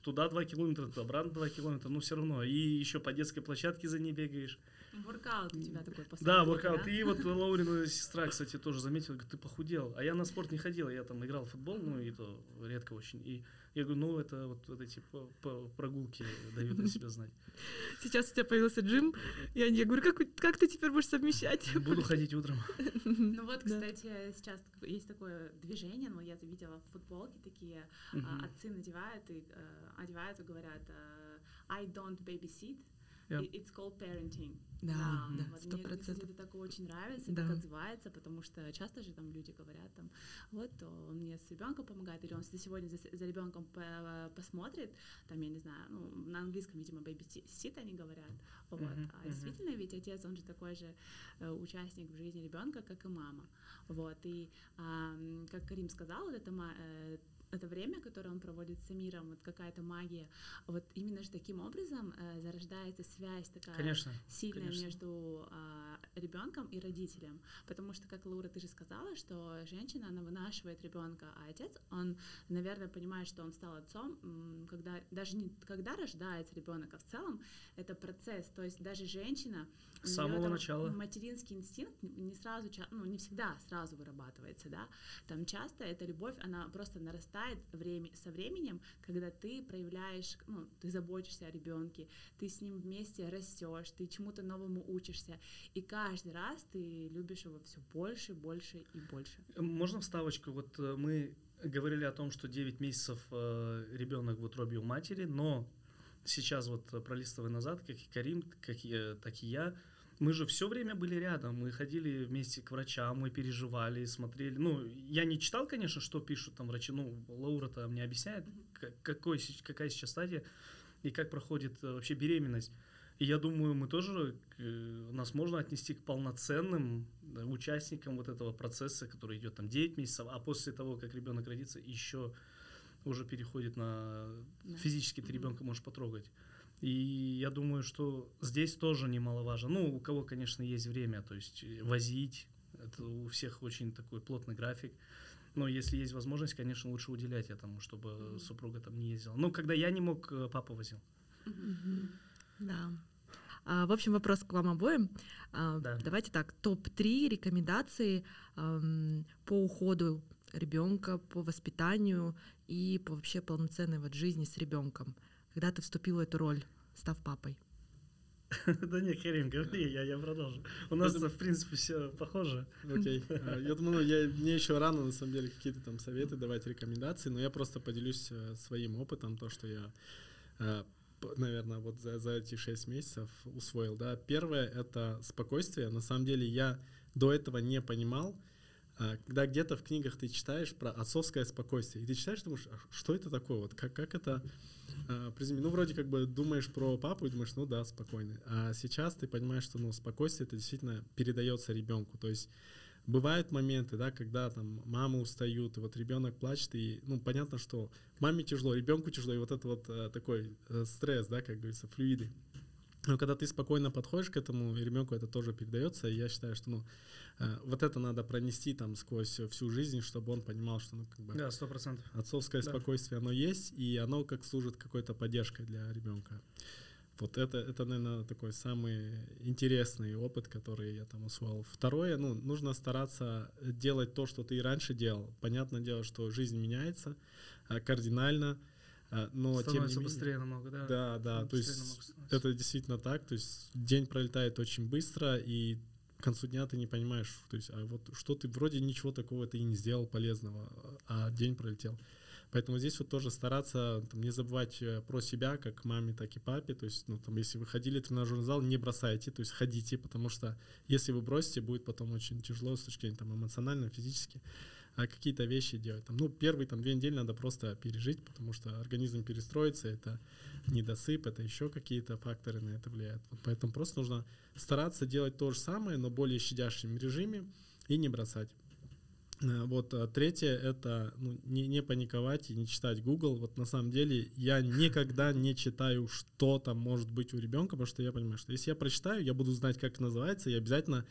S3: туда 2 километра, туда обратно 2 километра, ну все равно. И еще по детской площадке за ней бегаешь.
S1: Воркаут у тебя такой
S3: Да,
S1: постоянный,
S3: воркаут.
S1: да?
S3: И вот Лаурина сестра, кстати, тоже заметила, говорит, ты похудел. А я на спорт не ходила, я там играл в футбол, ну и то редко очень. И я говорю, ну это вот, вот эти прогулки дают о себе знать. <laughs>
S2: Сейчас у тебя появился джим, и я говорю, как, как ты теперь будешь совмещать? <laughs>
S3: Буду ходить утром. <laughs>
S1: Ну вот,
S2: Да.
S1: кстати, сейчас есть такое движение, ну я видела в футболке такие, а, отцы надевают и э, одевают и говорят э, I don't babysit,
S3: Yep.
S1: i- it's called parenting.
S2: Да, да,
S1: вот
S2: сто
S1: мне, кстати, это так очень нравится,
S2: Да.
S1: так отзывается, потому что часто же там люди говорят там, вот он мне с ребенком помогает, или он сегодня за, за ребенком посмотрит, там я не знаю, ну на английском видимо babysit они говорят, вот,
S3: Мгм,
S1: а
S3: мгм.
S1: действительно ведь отец он же такой же э, участник в жизни ребенка, как и мама, вот и как Карим сказал, вот это ма- э, это время, которое он проводит с миром, вот какая-то магия, вот именно же таким образом э, зарождается связь такая
S3: Конечно.
S1: сильная
S3: конечно.
S1: между ребенком и родителем. Потому что, как Лаура, ты же сказала, что женщина, она вынашивает ребенка, а отец, он, наверное, понимает, что он стал отцом, когда даже не когда рождается ребенок, а в целом это процесс. То есть даже женщина
S3: С самого
S1: там
S3: начала.
S1: материнский инстинкт не сразу, ну не всегда сразу вырабатывается, да. Там часто эта любовь, она просто нарастает нарастает время, со временем, когда ты проявляешь, ну, ты заботишься о ребенке, ты с ним вместе растешь, ты чему-то новому учишься, и каждый раз ты любишь его все больше, больше и больше.
S3: Можно вставочку? Вот э, мы говорили о том, что 9 месяцев э, ребенок в утробе у матери, но сейчас вот э, пролистывая назад, как и Карим, как и, так и я, мы же все время были рядом, мы ходили вместе к врачам, мы переживали, смотрели. Ну, я не читал, конечно, что пишут там врачи, ну, Лаура-то мне объясняет, какой, какая сейчас стадия и как проходит э, вообще беременность. И я думаю, мы тоже, э, нас можно отнести к полноценным участникам вот этого процесса, который идет там 9 месяцев, а после того, как ребенок родится, еще уже переходит на да. физически ты ребенка можешь потрогать. И я думаю, что здесь тоже немаловажно. Ну, у кого, конечно, есть время, то есть возить, это у всех очень такой плотный график. Но если есть возможность, конечно, лучше уделять этому, чтобы mm-hmm. супруга там не ездила. Ну, когда я не мог, э, папа возил.
S2: Mm-hmm. Да. А, в общем, вопрос к вам обоим. А, да. Давайте так, топ-3 рекомендации эм, по уходу ребенка, по воспитанию и по вообще полноценной вот жизни с ребенком когда ты вступил в эту роль, став папой? <laughs>
S3: Да не, Карим, говори, я, я продолжу. У нас, в принципе, все похоже.
S4: Окей. <laughs> А, я думаю, я, мне еще рано, на самом деле, какие-то там советы давать, рекомендации, но я просто поделюсь э, своим опытом, то, что я, э, наверное, вот за, за эти шесть месяцев усвоил. Да. Первое — это спокойствие. На самом деле я до этого не понимал, когда где-то в книгах ты читаешь про отцовское спокойствие, и ты читаешь, думаешь, а что это такое, вот как, как это а? Ну, вроде как бы думаешь про папу и думаешь, ну да, спокойный. А сейчас ты понимаешь, что ну, спокойствие это действительно передается ребенку. То есть бывают моменты, да, когда там мамы устают, и вот ребенок плачет, и ну понятно, что маме тяжело, ребенку тяжело, и вот это вот а, такой а, стресс, да, как говорится, флюиды. Но когда ты спокойно подходишь к этому, ребенку это тоже передается, и я считаю, что ну, э, вот это надо пронести там сквозь всю жизнь, чтобы он понимал, что ну, как бы
S3: да, 100%.
S4: отцовское да. спокойствие, оно есть, и оно как служит какой-то поддержкой для ребенка. Вот это, это, наверное, такой самый интересный опыт, который я там усвоил. Второе, ну, нужно стараться делать то, что ты и раньше делал. Понятное дело, что жизнь меняется э, кардинально, а, но
S3: Становится
S4: тем не менее,
S3: быстрее намного, да?
S4: Да, да, то есть это действительно так, то есть день пролетает очень быстро, и к концу дня ты не понимаешь, то есть, а вот что ты вроде ничего такого ты и не сделал полезного, а день пролетел. Поэтому здесь вот тоже стараться там, не забывать э, про себя, как маме, так и папе. То есть, ну, там, если вы ходили в тренажерный зал, не бросайте, то есть ходите, потому что если вы бросите, будет потом очень тяжело с точки зрения там, эмоционально, физически какие-то вещи делать. Там, ну, первые там, две недели надо просто пережить, потому что организм перестроится, это недосып, это еще какие-то факторы на это влияют. Вот поэтому просто нужно стараться делать то же самое, но более щадящем режиме и не бросать. Э, вот а третье это ну, не, не паниковать и не читать Google. Вот на самом деле я никогда не читаю, что там может быть у ребенка, потому что я понимаю, что если я прочитаю, я буду знать, как называется, и обязательно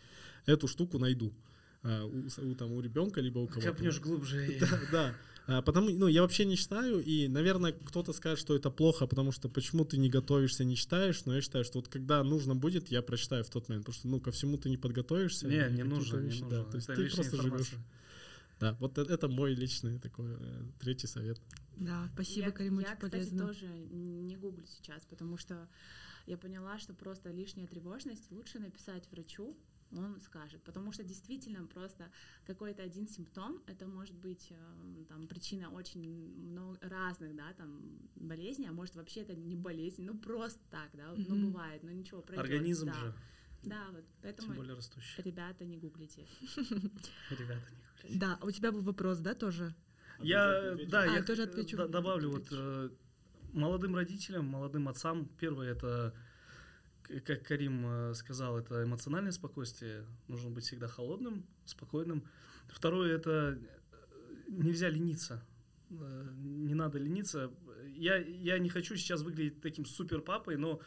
S4: эту штуку найду. А, у, у, там, у ребенка, либо у кого-то.
S3: Копнешь глубже. <laughs>
S4: Да, да. А, потому, ну, я вообще не читаю, и, наверное, кто-то скажет, что это плохо, потому что почему ты не готовишься, не читаешь, но я считаю, что вот когда нужно будет, я прочитаю в тот момент, потому что, ну, ко всему ты не подготовишишь.
S3: Не, не нужно, вещи, не нужно.
S4: Да, то есть это ты просто живешь. Да, вот это, это мой личный такой э, третий совет.
S2: Да, спасибо, Карим, очень
S1: я,
S2: полезно.
S1: Я, кстати, тоже не гуглю сейчас, потому что я поняла, что просто лишняя тревожность лучше написать врачу, он скажет. Потому что действительно просто какой-то один симптом, это может быть э, там, причина очень много разных, да, там, болезней, а может вообще это не болезнь, ну просто так, да, mm-hmm. ну бывает, но ничего,
S3: пройдет. Организм
S1: да.
S3: же.
S1: Да, вот поэтому
S3: Тем более растущий.
S1: ребята, не гуглите. <laughs>
S3: Ребята, не гуглите.
S2: Да, у тебя был вопрос, да, тоже?
S3: Я, да,
S2: а,
S3: я
S2: тоже отвечу.
S3: добавлю вот э, молодым родителям, молодым отцам, первое это как Карим э, сказал, это эмоциональное спокойствие. Нужно быть всегда холодным, спокойным. Второе это э, нельзя лениться. Э, не надо лениться. Я, я не хочу сейчас выглядеть таким супер папой, но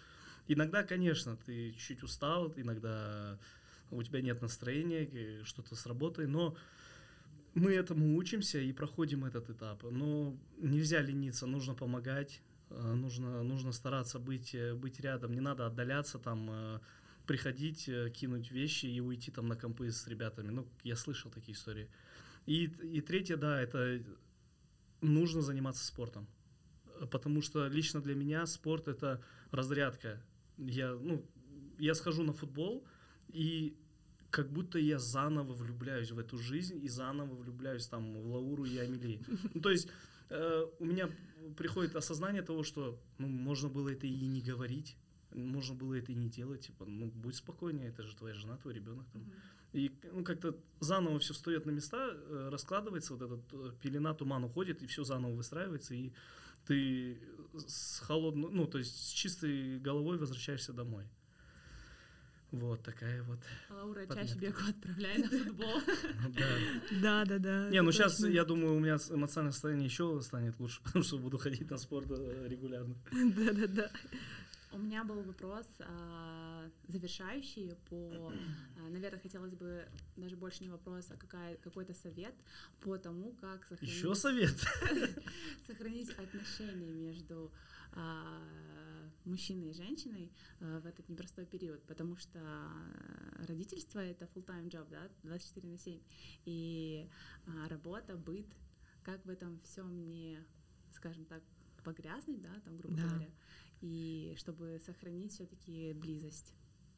S3: иногда, конечно, ты чуть устал, иногда у тебя нет настроения, что-то с работой, но мы этому учимся и проходим этот этап. Но нельзя лениться, нужно помогать, нужно, нужно стараться быть, э, быть рядом, не надо отдаляться там, э, приходить, кинуть вещи и уйти там на компы с ребятами. Ну, я слышал такие истории. И, и третье, да, это нужно заниматься спортом. Потому что лично для меня спорт это разрядка. Я, ну, я схожу на футбол, и как будто я заново влюбляюсь в эту жизнь и заново влюбляюсь там в Лауру и Амели. Ну, то есть э, у меня приходит осознание того, что ну, можно было это и не говорить, можно было это и не делать, типа, ну, будь спокойнее, это же твоя жена, твой ребенок там. И ну, как-то заново все встает на места, э, раскладывается, вот этот э, пелена, туман уходит, и все заново выстраивается, и ты с холодной, ну, то есть с чистой головой возвращаешься домой. Вот такая вот.
S1: Лаура, чаще бегу отправляй на футбол. <laughs>
S2: Да, да, да.
S3: Не, ну сейчас, я думаю, у меня эмоциональное состояние еще станет лучше, <laughs> потому что буду ходить на спорт э, регулярно. <laughs>
S2: Да, да, да.
S1: У меня был вопрос а, завершающий по, а, наверное, хотелось бы даже больше не вопрос, а какая, какой-то совет по тому, как сохранить...
S3: Еще совет? <laughs>
S1: Сохранить отношения между а, мужчиной и женщиной в этот непростой период, потому что родительство — это full-time job, да, 24 на 7, и работа, быт, как в этом всем не, скажем так, погрязнуть, да, там, грубо да. говоря, и чтобы сохранить все-таки близость.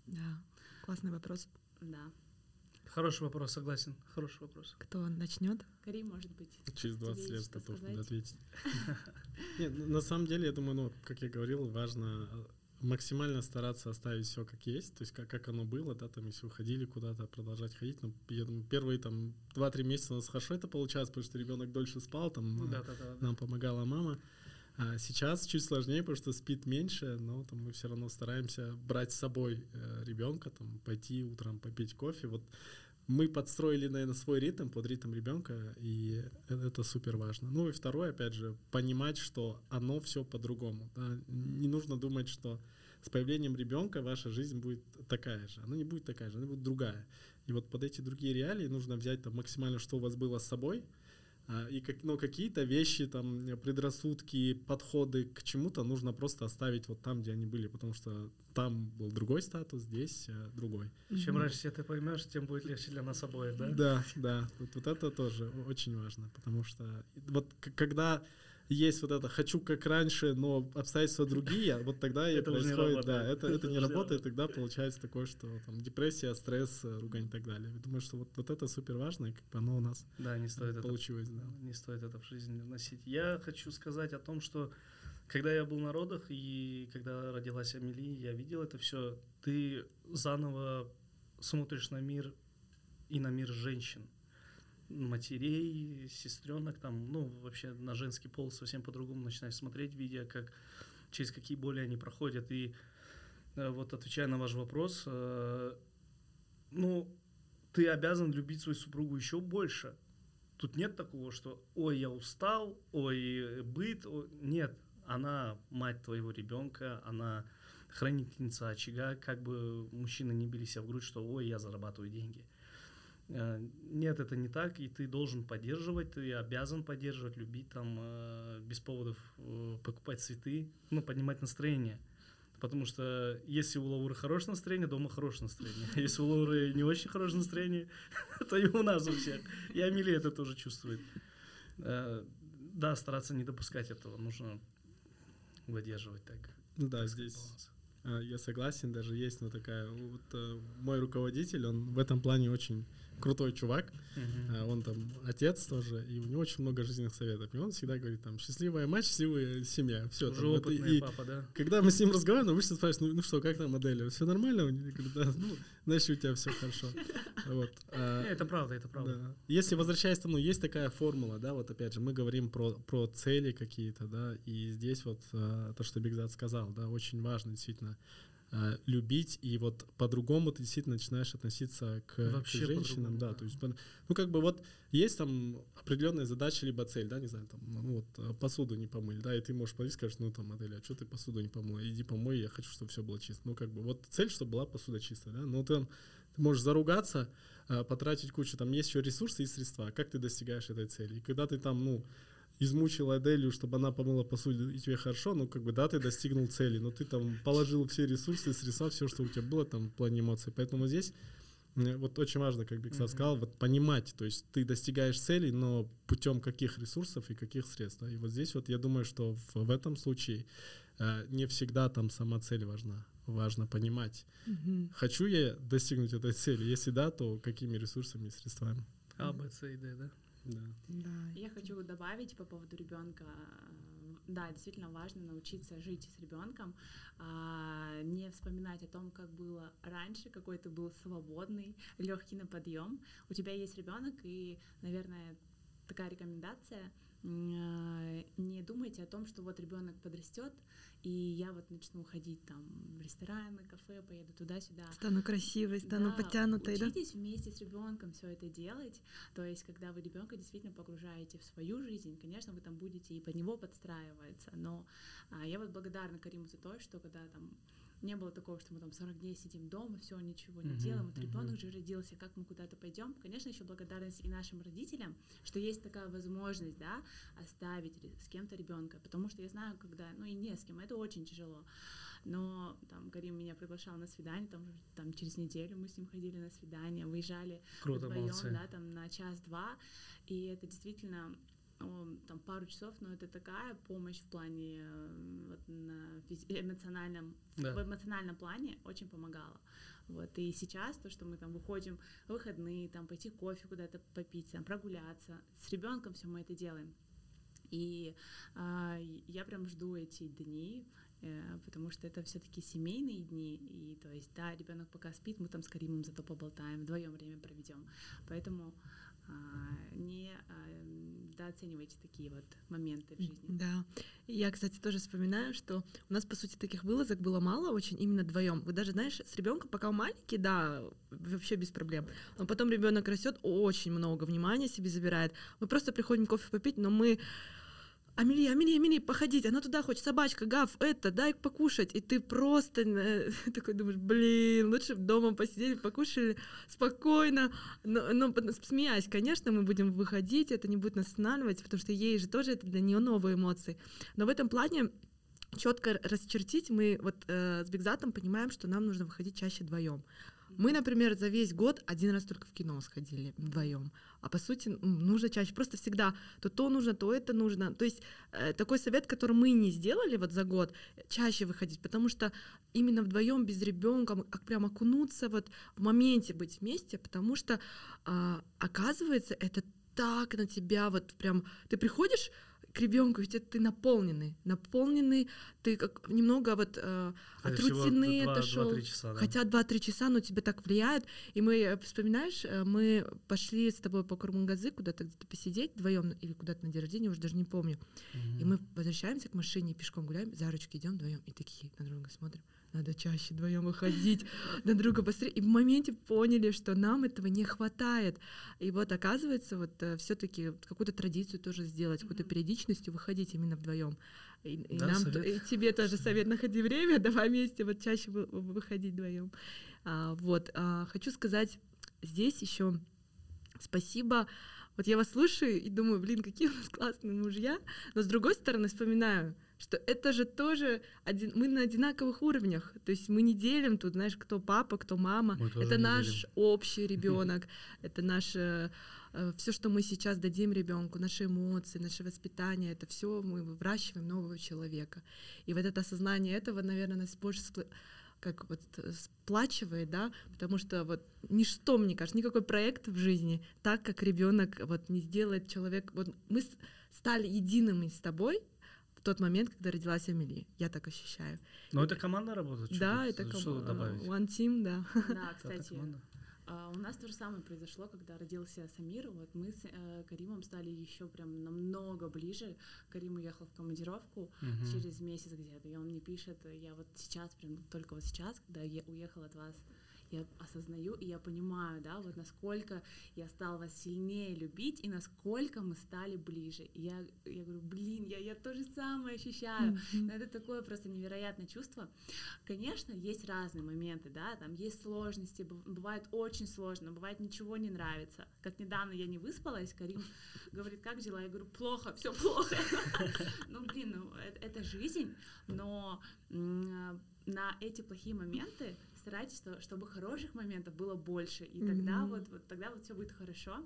S2: Да, классный вопрос.
S1: Да.
S3: Хороший вопрос, согласен. Хороший вопрос.
S2: Кто начнет?
S1: Карим, может быть.
S4: Через 20 лет готов ответить. <laughs> Нет, на самом деле, я думаю, ну, как я говорил, важно э, максимально стараться оставить все как есть, то есть как, как оно было, да, там, если уходили куда-то, продолжать ходить. Ну, я думаю, первые там 2-3 месяца у нас хорошо это получалось, потому что ребенок дольше спал, там ну, да, да, да, нам помогала мама. А сейчас чуть сложнее, потому что спит меньше, но там мы все равно стараемся брать с собой э, ребенка, там пойти утром попить кофе. Вот мы подстроили, наверное, свой ритм под ритм ребенка, и это, это супер важно. Ну и второе, опять же, понимать, что оно все по-другому. Да? Не нужно думать, что с появлением ребенка ваша жизнь будет такая же. Она не будет такая же, она будет другая. И вот под эти другие реалии нужно взять там максимально, что у вас было с собой, и как, ну, какие-то вещи, там, предрассудки, подходы к чему-то нужно просто оставить вот там, где они были, потому что там был другой статус, здесь э, другой.
S3: Чем mm-hmm. раньше ты поймешь, тем будет легче для нас обоих, да?
S4: Да, да. Вот, вот это тоже очень важно, потому что вот когда есть вот это «хочу как раньше, но обстоятельства другие», вот тогда и происходит, да, это, это не работает, тогда получается такое, что там депрессия, стресс, ругань и так далее. Я думаю, что вот, вот это супер важно, и как бы оно у нас
S3: да, не стоит
S4: получилось.
S3: Это, да. Не стоит это в жизни носить. Я хочу сказать о том, что когда я был на родах и когда родилась Амели, я видел это все, ты заново смотришь на мир и на мир женщин матерей, сестренок, там, ну, вообще на женский пол совсем по-другому начинаешь смотреть, видя, как, через какие боли они проходят. И э, вот отвечая на ваш вопрос, э, ну, ты обязан любить свою супругу еще больше. Тут нет такого, что «ой, я устал», «ой, быт». Ой. Нет, она мать твоего ребенка, она хранительница очага, как бы мужчины не били себя в грудь, что «ой, я зарабатываю деньги». Э, нет, это не так, и ты должен поддерживать, ты обязан поддерживать, любить там э, без поводов э, покупать цветы, ну, поднимать настроение. Потому что если у Лауры хорошее настроение, дома хорошее настроение. Если у Лауры не очень хорошее настроение, <laughs> то и у нас у всех. И Амелия это тоже чувствует. Да, стараться не допускать этого. Нужно выдерживать так.
S4: Да, здесь я согласен. Даже есть ну, такая... Вот, мой руководитель, он в этом плане очень крутой чувак, uh-huh. он там отец тоже, и у него очень много жизненных советов. И он всегда говорит там, счастливая мать, счастливая семья. Все,
S3: Уже там, опытный это, и папа, да?
S4: Когда мы с ним разговариваем, обычно спрашивают, ну, ну что, как там модель? Все нормально? Я говорю, да, ну, значит, у тебя все хорошо. Вот.
S3: А, это правда, это правда. Да.
S4: Если возвращаясь к тому, есть такая формула, да, вот опять же, мы говорим про, про цели какие-то, да, и здесь вот а, то, что Бигзат сказал, да, очень важно действительно Э, любить, и вот по-другому ты действительно начинаешь относиться к, к женщинам, да, то есть, ну, как бы вот есть там определенная задача либо цель, да, не знаю, там, ну, вот, э, посуду не помыли, да, и ты можешь подойти и скажешь, ну, там, модель, а что ты посуду не помыла, иди помой, я хочу, чтобы все было чисто, ну, как бы, вот цель, чтобы была посуда чистая, да, но ты, ты можешь заругаться, э, потратить кучу, там есть еще ресурсы и средства, как ты достигаешь этой цели, и когда ты там, ну, измучил Аделю, чтобы она помыла посуду, и тебе хорошо, ну, как бы, да, ты достигнул цели, но ты там положил все ресурсы, средства, все, что у тебя было там в плане эмоций. Поэтому здесь Мне вот очень важно, как Биксар mm-hmm. сказал, вот понимать, то есть ты достигаешь целей, но путем каких ресурсов и каких средств. И вот здесь вот я думаю, что в, в этом случае э, не всегда там сама цель важна. Важно понимать, mm-hmm. хочу я достигнуть этой цели. Если да, то какими ресурсами и средствами.
S3: А, Б, С и Д, да?
S4: Да.
S1: да. Я хочу добавить по поводу ребенка да, действительно важно научиться жить с ребенком, а, не вспоминать о том, как было раньше, какой ты был свободный, легкий на подъем. У тебя есть ребенок, и, наверное, такая рекомендация не думайте о том, что вот ребенок подрастет, и я вот начну ходить там в рестораны, кафе, поеду туда-сюда.
S2: Стану красивой, стану
S1: да,
S2: подтянутой,
S1: да? Учитесь вместе с ребенком все это делать. То есть, когда вы ребенка действительно погружаете в свою жизнь, конечно, вы там будете и под него подстраиваться. Но а, я вот благодарна Кариму за то, что когда там не было такого, что мы там 40 дней сидим дома, все, ничего не uh-huh, делаем. Вот uh-huh. ребенок же родился, как мы куда-то пойдем. Конечно, еще благодарность и нашим родителям, что есть такая возможность, да, оставить с кем-то ребенка. Потому что я знаю, когда, ну и не с кем, это очень тяжело. Но там Карим меня приглашал на свидание, там, там через неделю мы с ним ходили на свидание, выезжали
S3: Круто, вдвоем,
S1: да, там на час-два. И это действительно там пару часов, но это такая помощь в плане э, вот, на эмоциональном, да. в эмоциональном плане очень помогала. Вот, и сейчас то, что мы там выходим в выходные, там пойти кофе куда-то попить, там прогуляться, с ребенком все мы это делаем. И э, я прям жду эти дни, э, потому что это все-таки семейные дни, и то есть, да, ребенок пока спит, мы там с Каримом зато поболтаем, вдвоем время проведем. Поэтому а, не а, недооценивайте такие вот моменты в жизни.
S2: Да. Я, кстати, тоже вспоминаю, что у нас, по сути, таких вылазок было мало, очень именно вдвоем. Вы даже, знаешь, с ребенком, пока он маленький, да, вообще без проблем. Но потом ребенок растет, очень много внимания себе забирает. Мы просто приходим кофе попить, но мы Амели, Амели, Амели, походить, она туда хочет, собачка, гав, это, дай покушать. И ты просто э, <laughs> такой думаешь, блин, лучше дома посидели, покушали спокойно. Но, но смеясь, конечно, мы будем выходить, это не будет нас останавливать, потому что ей же тоже это для нее новые эмоции. Но в этом плане четко расчертить, мы вот э, с Бигзатом понимаем, что нам нужно выходить чаще вдвоем. Мы, например, за весь год один раз только в кино сходили вдвоем. А по сути, нужно чаще. Просто всегда то то нужно, то это нужно. То есть э, такой совет, который мы не сделали вот за год, чаще выходить, потому что именно вдвоем без ребенка как прям окунуться вот в моменте быть вместе, потому что э, оказывается это так на тебя вот прям ты приходишь к ребенку, ведь ты наполненный, наполненный, ты как немного вот э, от рутины.
S3: Часа, да.
S2: Хотя 2-3 часа, но тебе так влияет. И мы, э, вспоминаешь, э, мы пошли с тобой по Курмангазы куда-то где-то посидеть вдвоем или куда-то на день рождения, уже даже не помню. Угу. И мы возвращаемся к машине, пешком гуляем, за ручки идем вдвоем и такие на друга смотрим надо чаще вдвоем выходить, <gasps> на друга быстрее. И в моменте поняли, что нам этого не хватает. И вот оказывается, вот э, все-таки какую-то традицию тоже сделать, какую-то периодичностью выходить именно вдвоем. И, и
S3: да,
S2: нам, и тебе тоже совет, находи время, <laughs> давай вместе вот чаще выходить вдвоем. А, вот, а, хочу сказать здесь еще спасибо. Вот я вас слушаю и думаю, блин, какие у нас классные мужья, но с другой стороны вспоминаю, что это же тоже один, мы на одинаковых уровнях, то есть мы не делим тут, знаешь, кто папа, кто мама, это наш делим. общий ребенок, <laughs> это наше э, все, что мы сейчас дадим ребенку, наши эмоции, наше воспитание, это все мы выращиваем нового человека. И вот это осознание этого, наверное, нас больше как вот сплачивает, да, потому что вот ничто, мне кажется, никакой проект в жизни так, как ребенок вот не сделает человек, вот мы стали едиными с тобой, тот момент, когда родилась Амели. Я так ощущаю.
S3: Но это команда работает?
S2: Да, это команда. One team, да.
S1: Да, <laughs> кстати, а, у нас то же самое произошло, когда родился Самир. Вот мы с э, Каримом стали еще прям намного ближе. Карим уехал в командировку uh-huh. через месяц где-то, и он мне пишет, я вот сейчас, прям только вот сейчас, когда я уехал от вас, я осознаю и я понимаю, да, вот насколько я стал вас сильнее любить и насколько мы стали ближе. И я, я говорю, блин, я, я то же самое ощущаю. Mm-hmm. Это такое просто невероятное чувство. Конечно, есть разные моменты, да, там есть сложности, бывает очень сложно, бывает ничего не нравится. Как недавно я не выспалась, Карим <laughs> говорит, как дела? Я говорю, плохо, все плохо. <laughs> Ну, блин, ну это жизнь, но на эти плохие моменты старайтесь, чтобы хороших моментов было больше, и тогда mm-hmm. вот, вот тогда вот все будет хорошо.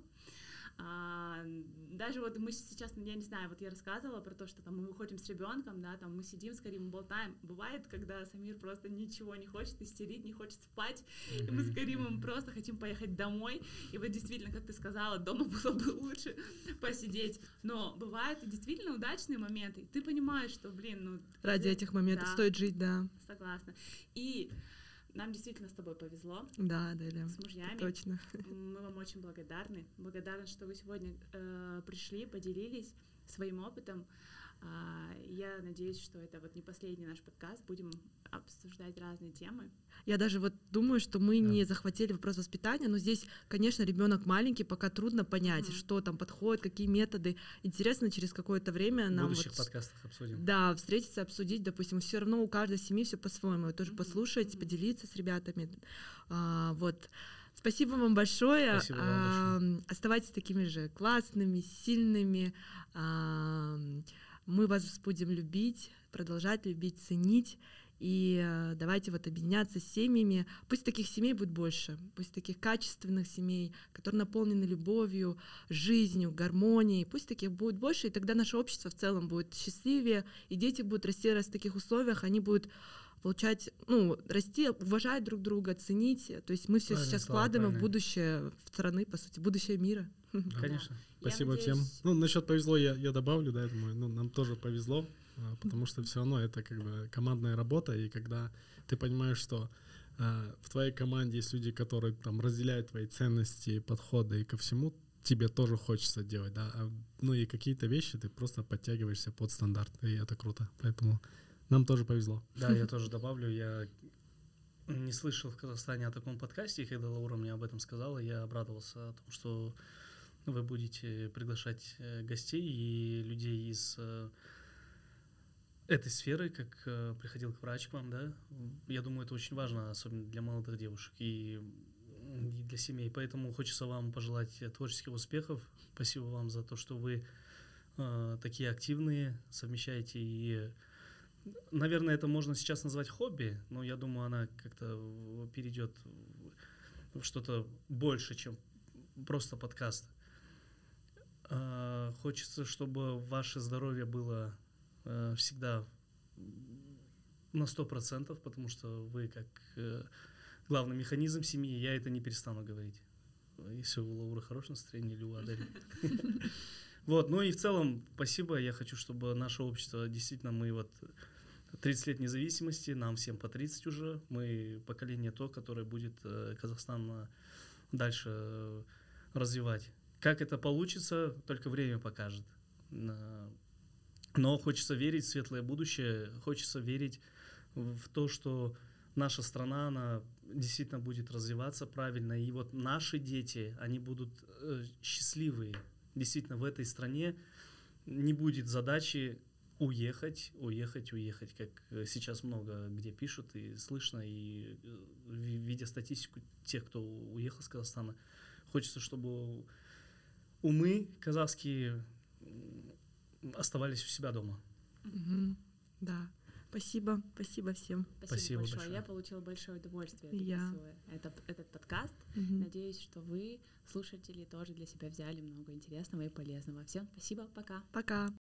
S1: А, даже вот мы сейчас, я не знаю, вот я рассказывала про то, что там мы выходим с ребенком, да, там мы сидим с Каримом, болтаем. Бывает, когда Самир просто ничего не хочет истерить, не хочет спать, и мы с Каримом просто хотим поехать домой. И вот действительно, как ты сказала, дома <laughs> было бы лучше посидеть. Но бывают и действительно удачные моменты. Ты понимаешь, что, блин, ну...
S2: Ради этих моментов да, стоит жить, да.
S1: Согласна. И нам действительно с тобой повезло.
S2: Да, да, да.
S1: С мужьями.
S2: Точно.
S1: Мы вам очень благодарны. Благодарны, что вы сегодня э, пришли, поделились своим опытом. А, я надеюсь, что это вот не последний наш подкаст. Будем обсуждать разные темы.
S2: Я даже вот думаю, что мы да. не захватили вопрос воспитания, но здесь, конечно, ребенок маленький, пока трудно понять, mm-hmm. что там подходит, какие методы. Интересно, через какое-то время нам...
S3: В будущих
S2: вот,
S3: подкастах обсудим.
S2: Да, встретиться, обсудить, допустим, все равно у каждой семьи все по-своему. Тоже mm-hmm. послушать, mm-hmm. поделиться с ребятами. А, вот. Спасибо вам большое.
S3: Спасибо вам большое.
S2: Оставайтесь такими же классными, сильными. А, мы вас будем любить, продолжать любить, ценить. И э, давайте вот объединяться с семьями. Пусть таких семей будет больше, пусть таких качественных семей, которые наполнены любовью, жизнью, гармонией. Пусть таких будет больше, и тогда наше общество в целом будет счастливее, и дети будут расти в таких условиях, они будут получать, ну, расти, уважать друг друга, ценить. То есть мы все правильно, сейчас вкладываем в будущее страны, по сути, будущее мира.
S3: Конечно.
S4: Спасибо надеюсь... всем. Ну, насчет повезло я, я добавлю, да, я думаю, ну, нам тоже повезло, а, потому что все равно это как бы командная работа, и когда ты понимаешь, что а, в твоей команде есть люди, которые там разделяют твои ценности, подходы и ко всему, тебе тоже хочется делать, да, а, ну и какие-то вещи ты просто подтягиваешься под стандарт, и это круто, поэтому нам тоже повезло.
S3: Да, я <laughs> тоже добавлю, я не слышал в Казахстане о таком подкасте, и когда Лаура мне об этом сказала, я обрадовался о том, что вы будете приглашать э, гостей и людей из э, этой сферы, как э, приходил к врач к вам, да, я думаю, это очень важно, особенно для молодых девушек и, для семей. Поэтому хочется вам пожелать творческих успехов. Спасибо вам за то, что вы такие активные, совмещаете и Наверное, это можно сейчас назвать хобби, но я думаю, она как-то перейдет в что-то больше, чем просто подкаст. Э, хочется, чтобы ваше здоровье было э, всегда на сто процентов, потому что вы как э, главный механизм семьи, я это не перестану говорить. Если у Лауры хорошее настроение или у Адели. <laughs> Вот, ну и в целом, спасибо. Я хочу, чтобы наше общество, действительно, мы вот 30 лет независимости, нам всем по 30 уже. Мы поколение то, которое будет Казахстан дальше развивать. Как это получится, только время покажет. Но хочется верить в светлое будущее, хочется верить в то, что наша страна, она действительно будет развиваться правильно. И вот наши дети, они будут э, счастливые. Действительно, в этой стране не будет задачи уехать, уехать, уехать, как э, сейчас много где пишут и слышно, и э, видя статистику тех, кто уехал с Казахстана, хочется, чтобы умы казахские оставались у себя дома.
S2: Угу. Да. Спасибо, спасибо всем.
S1: Спасибо, спасибо большое. большое. Я получила большое удовольствие,
S2: Я.
S1: этот, этот подкаст. Угу. Надеюсь, что вы, слушатели, тоже для себя взяли много интересного и полезного. Всем спасибо, пока.
S2: Пока.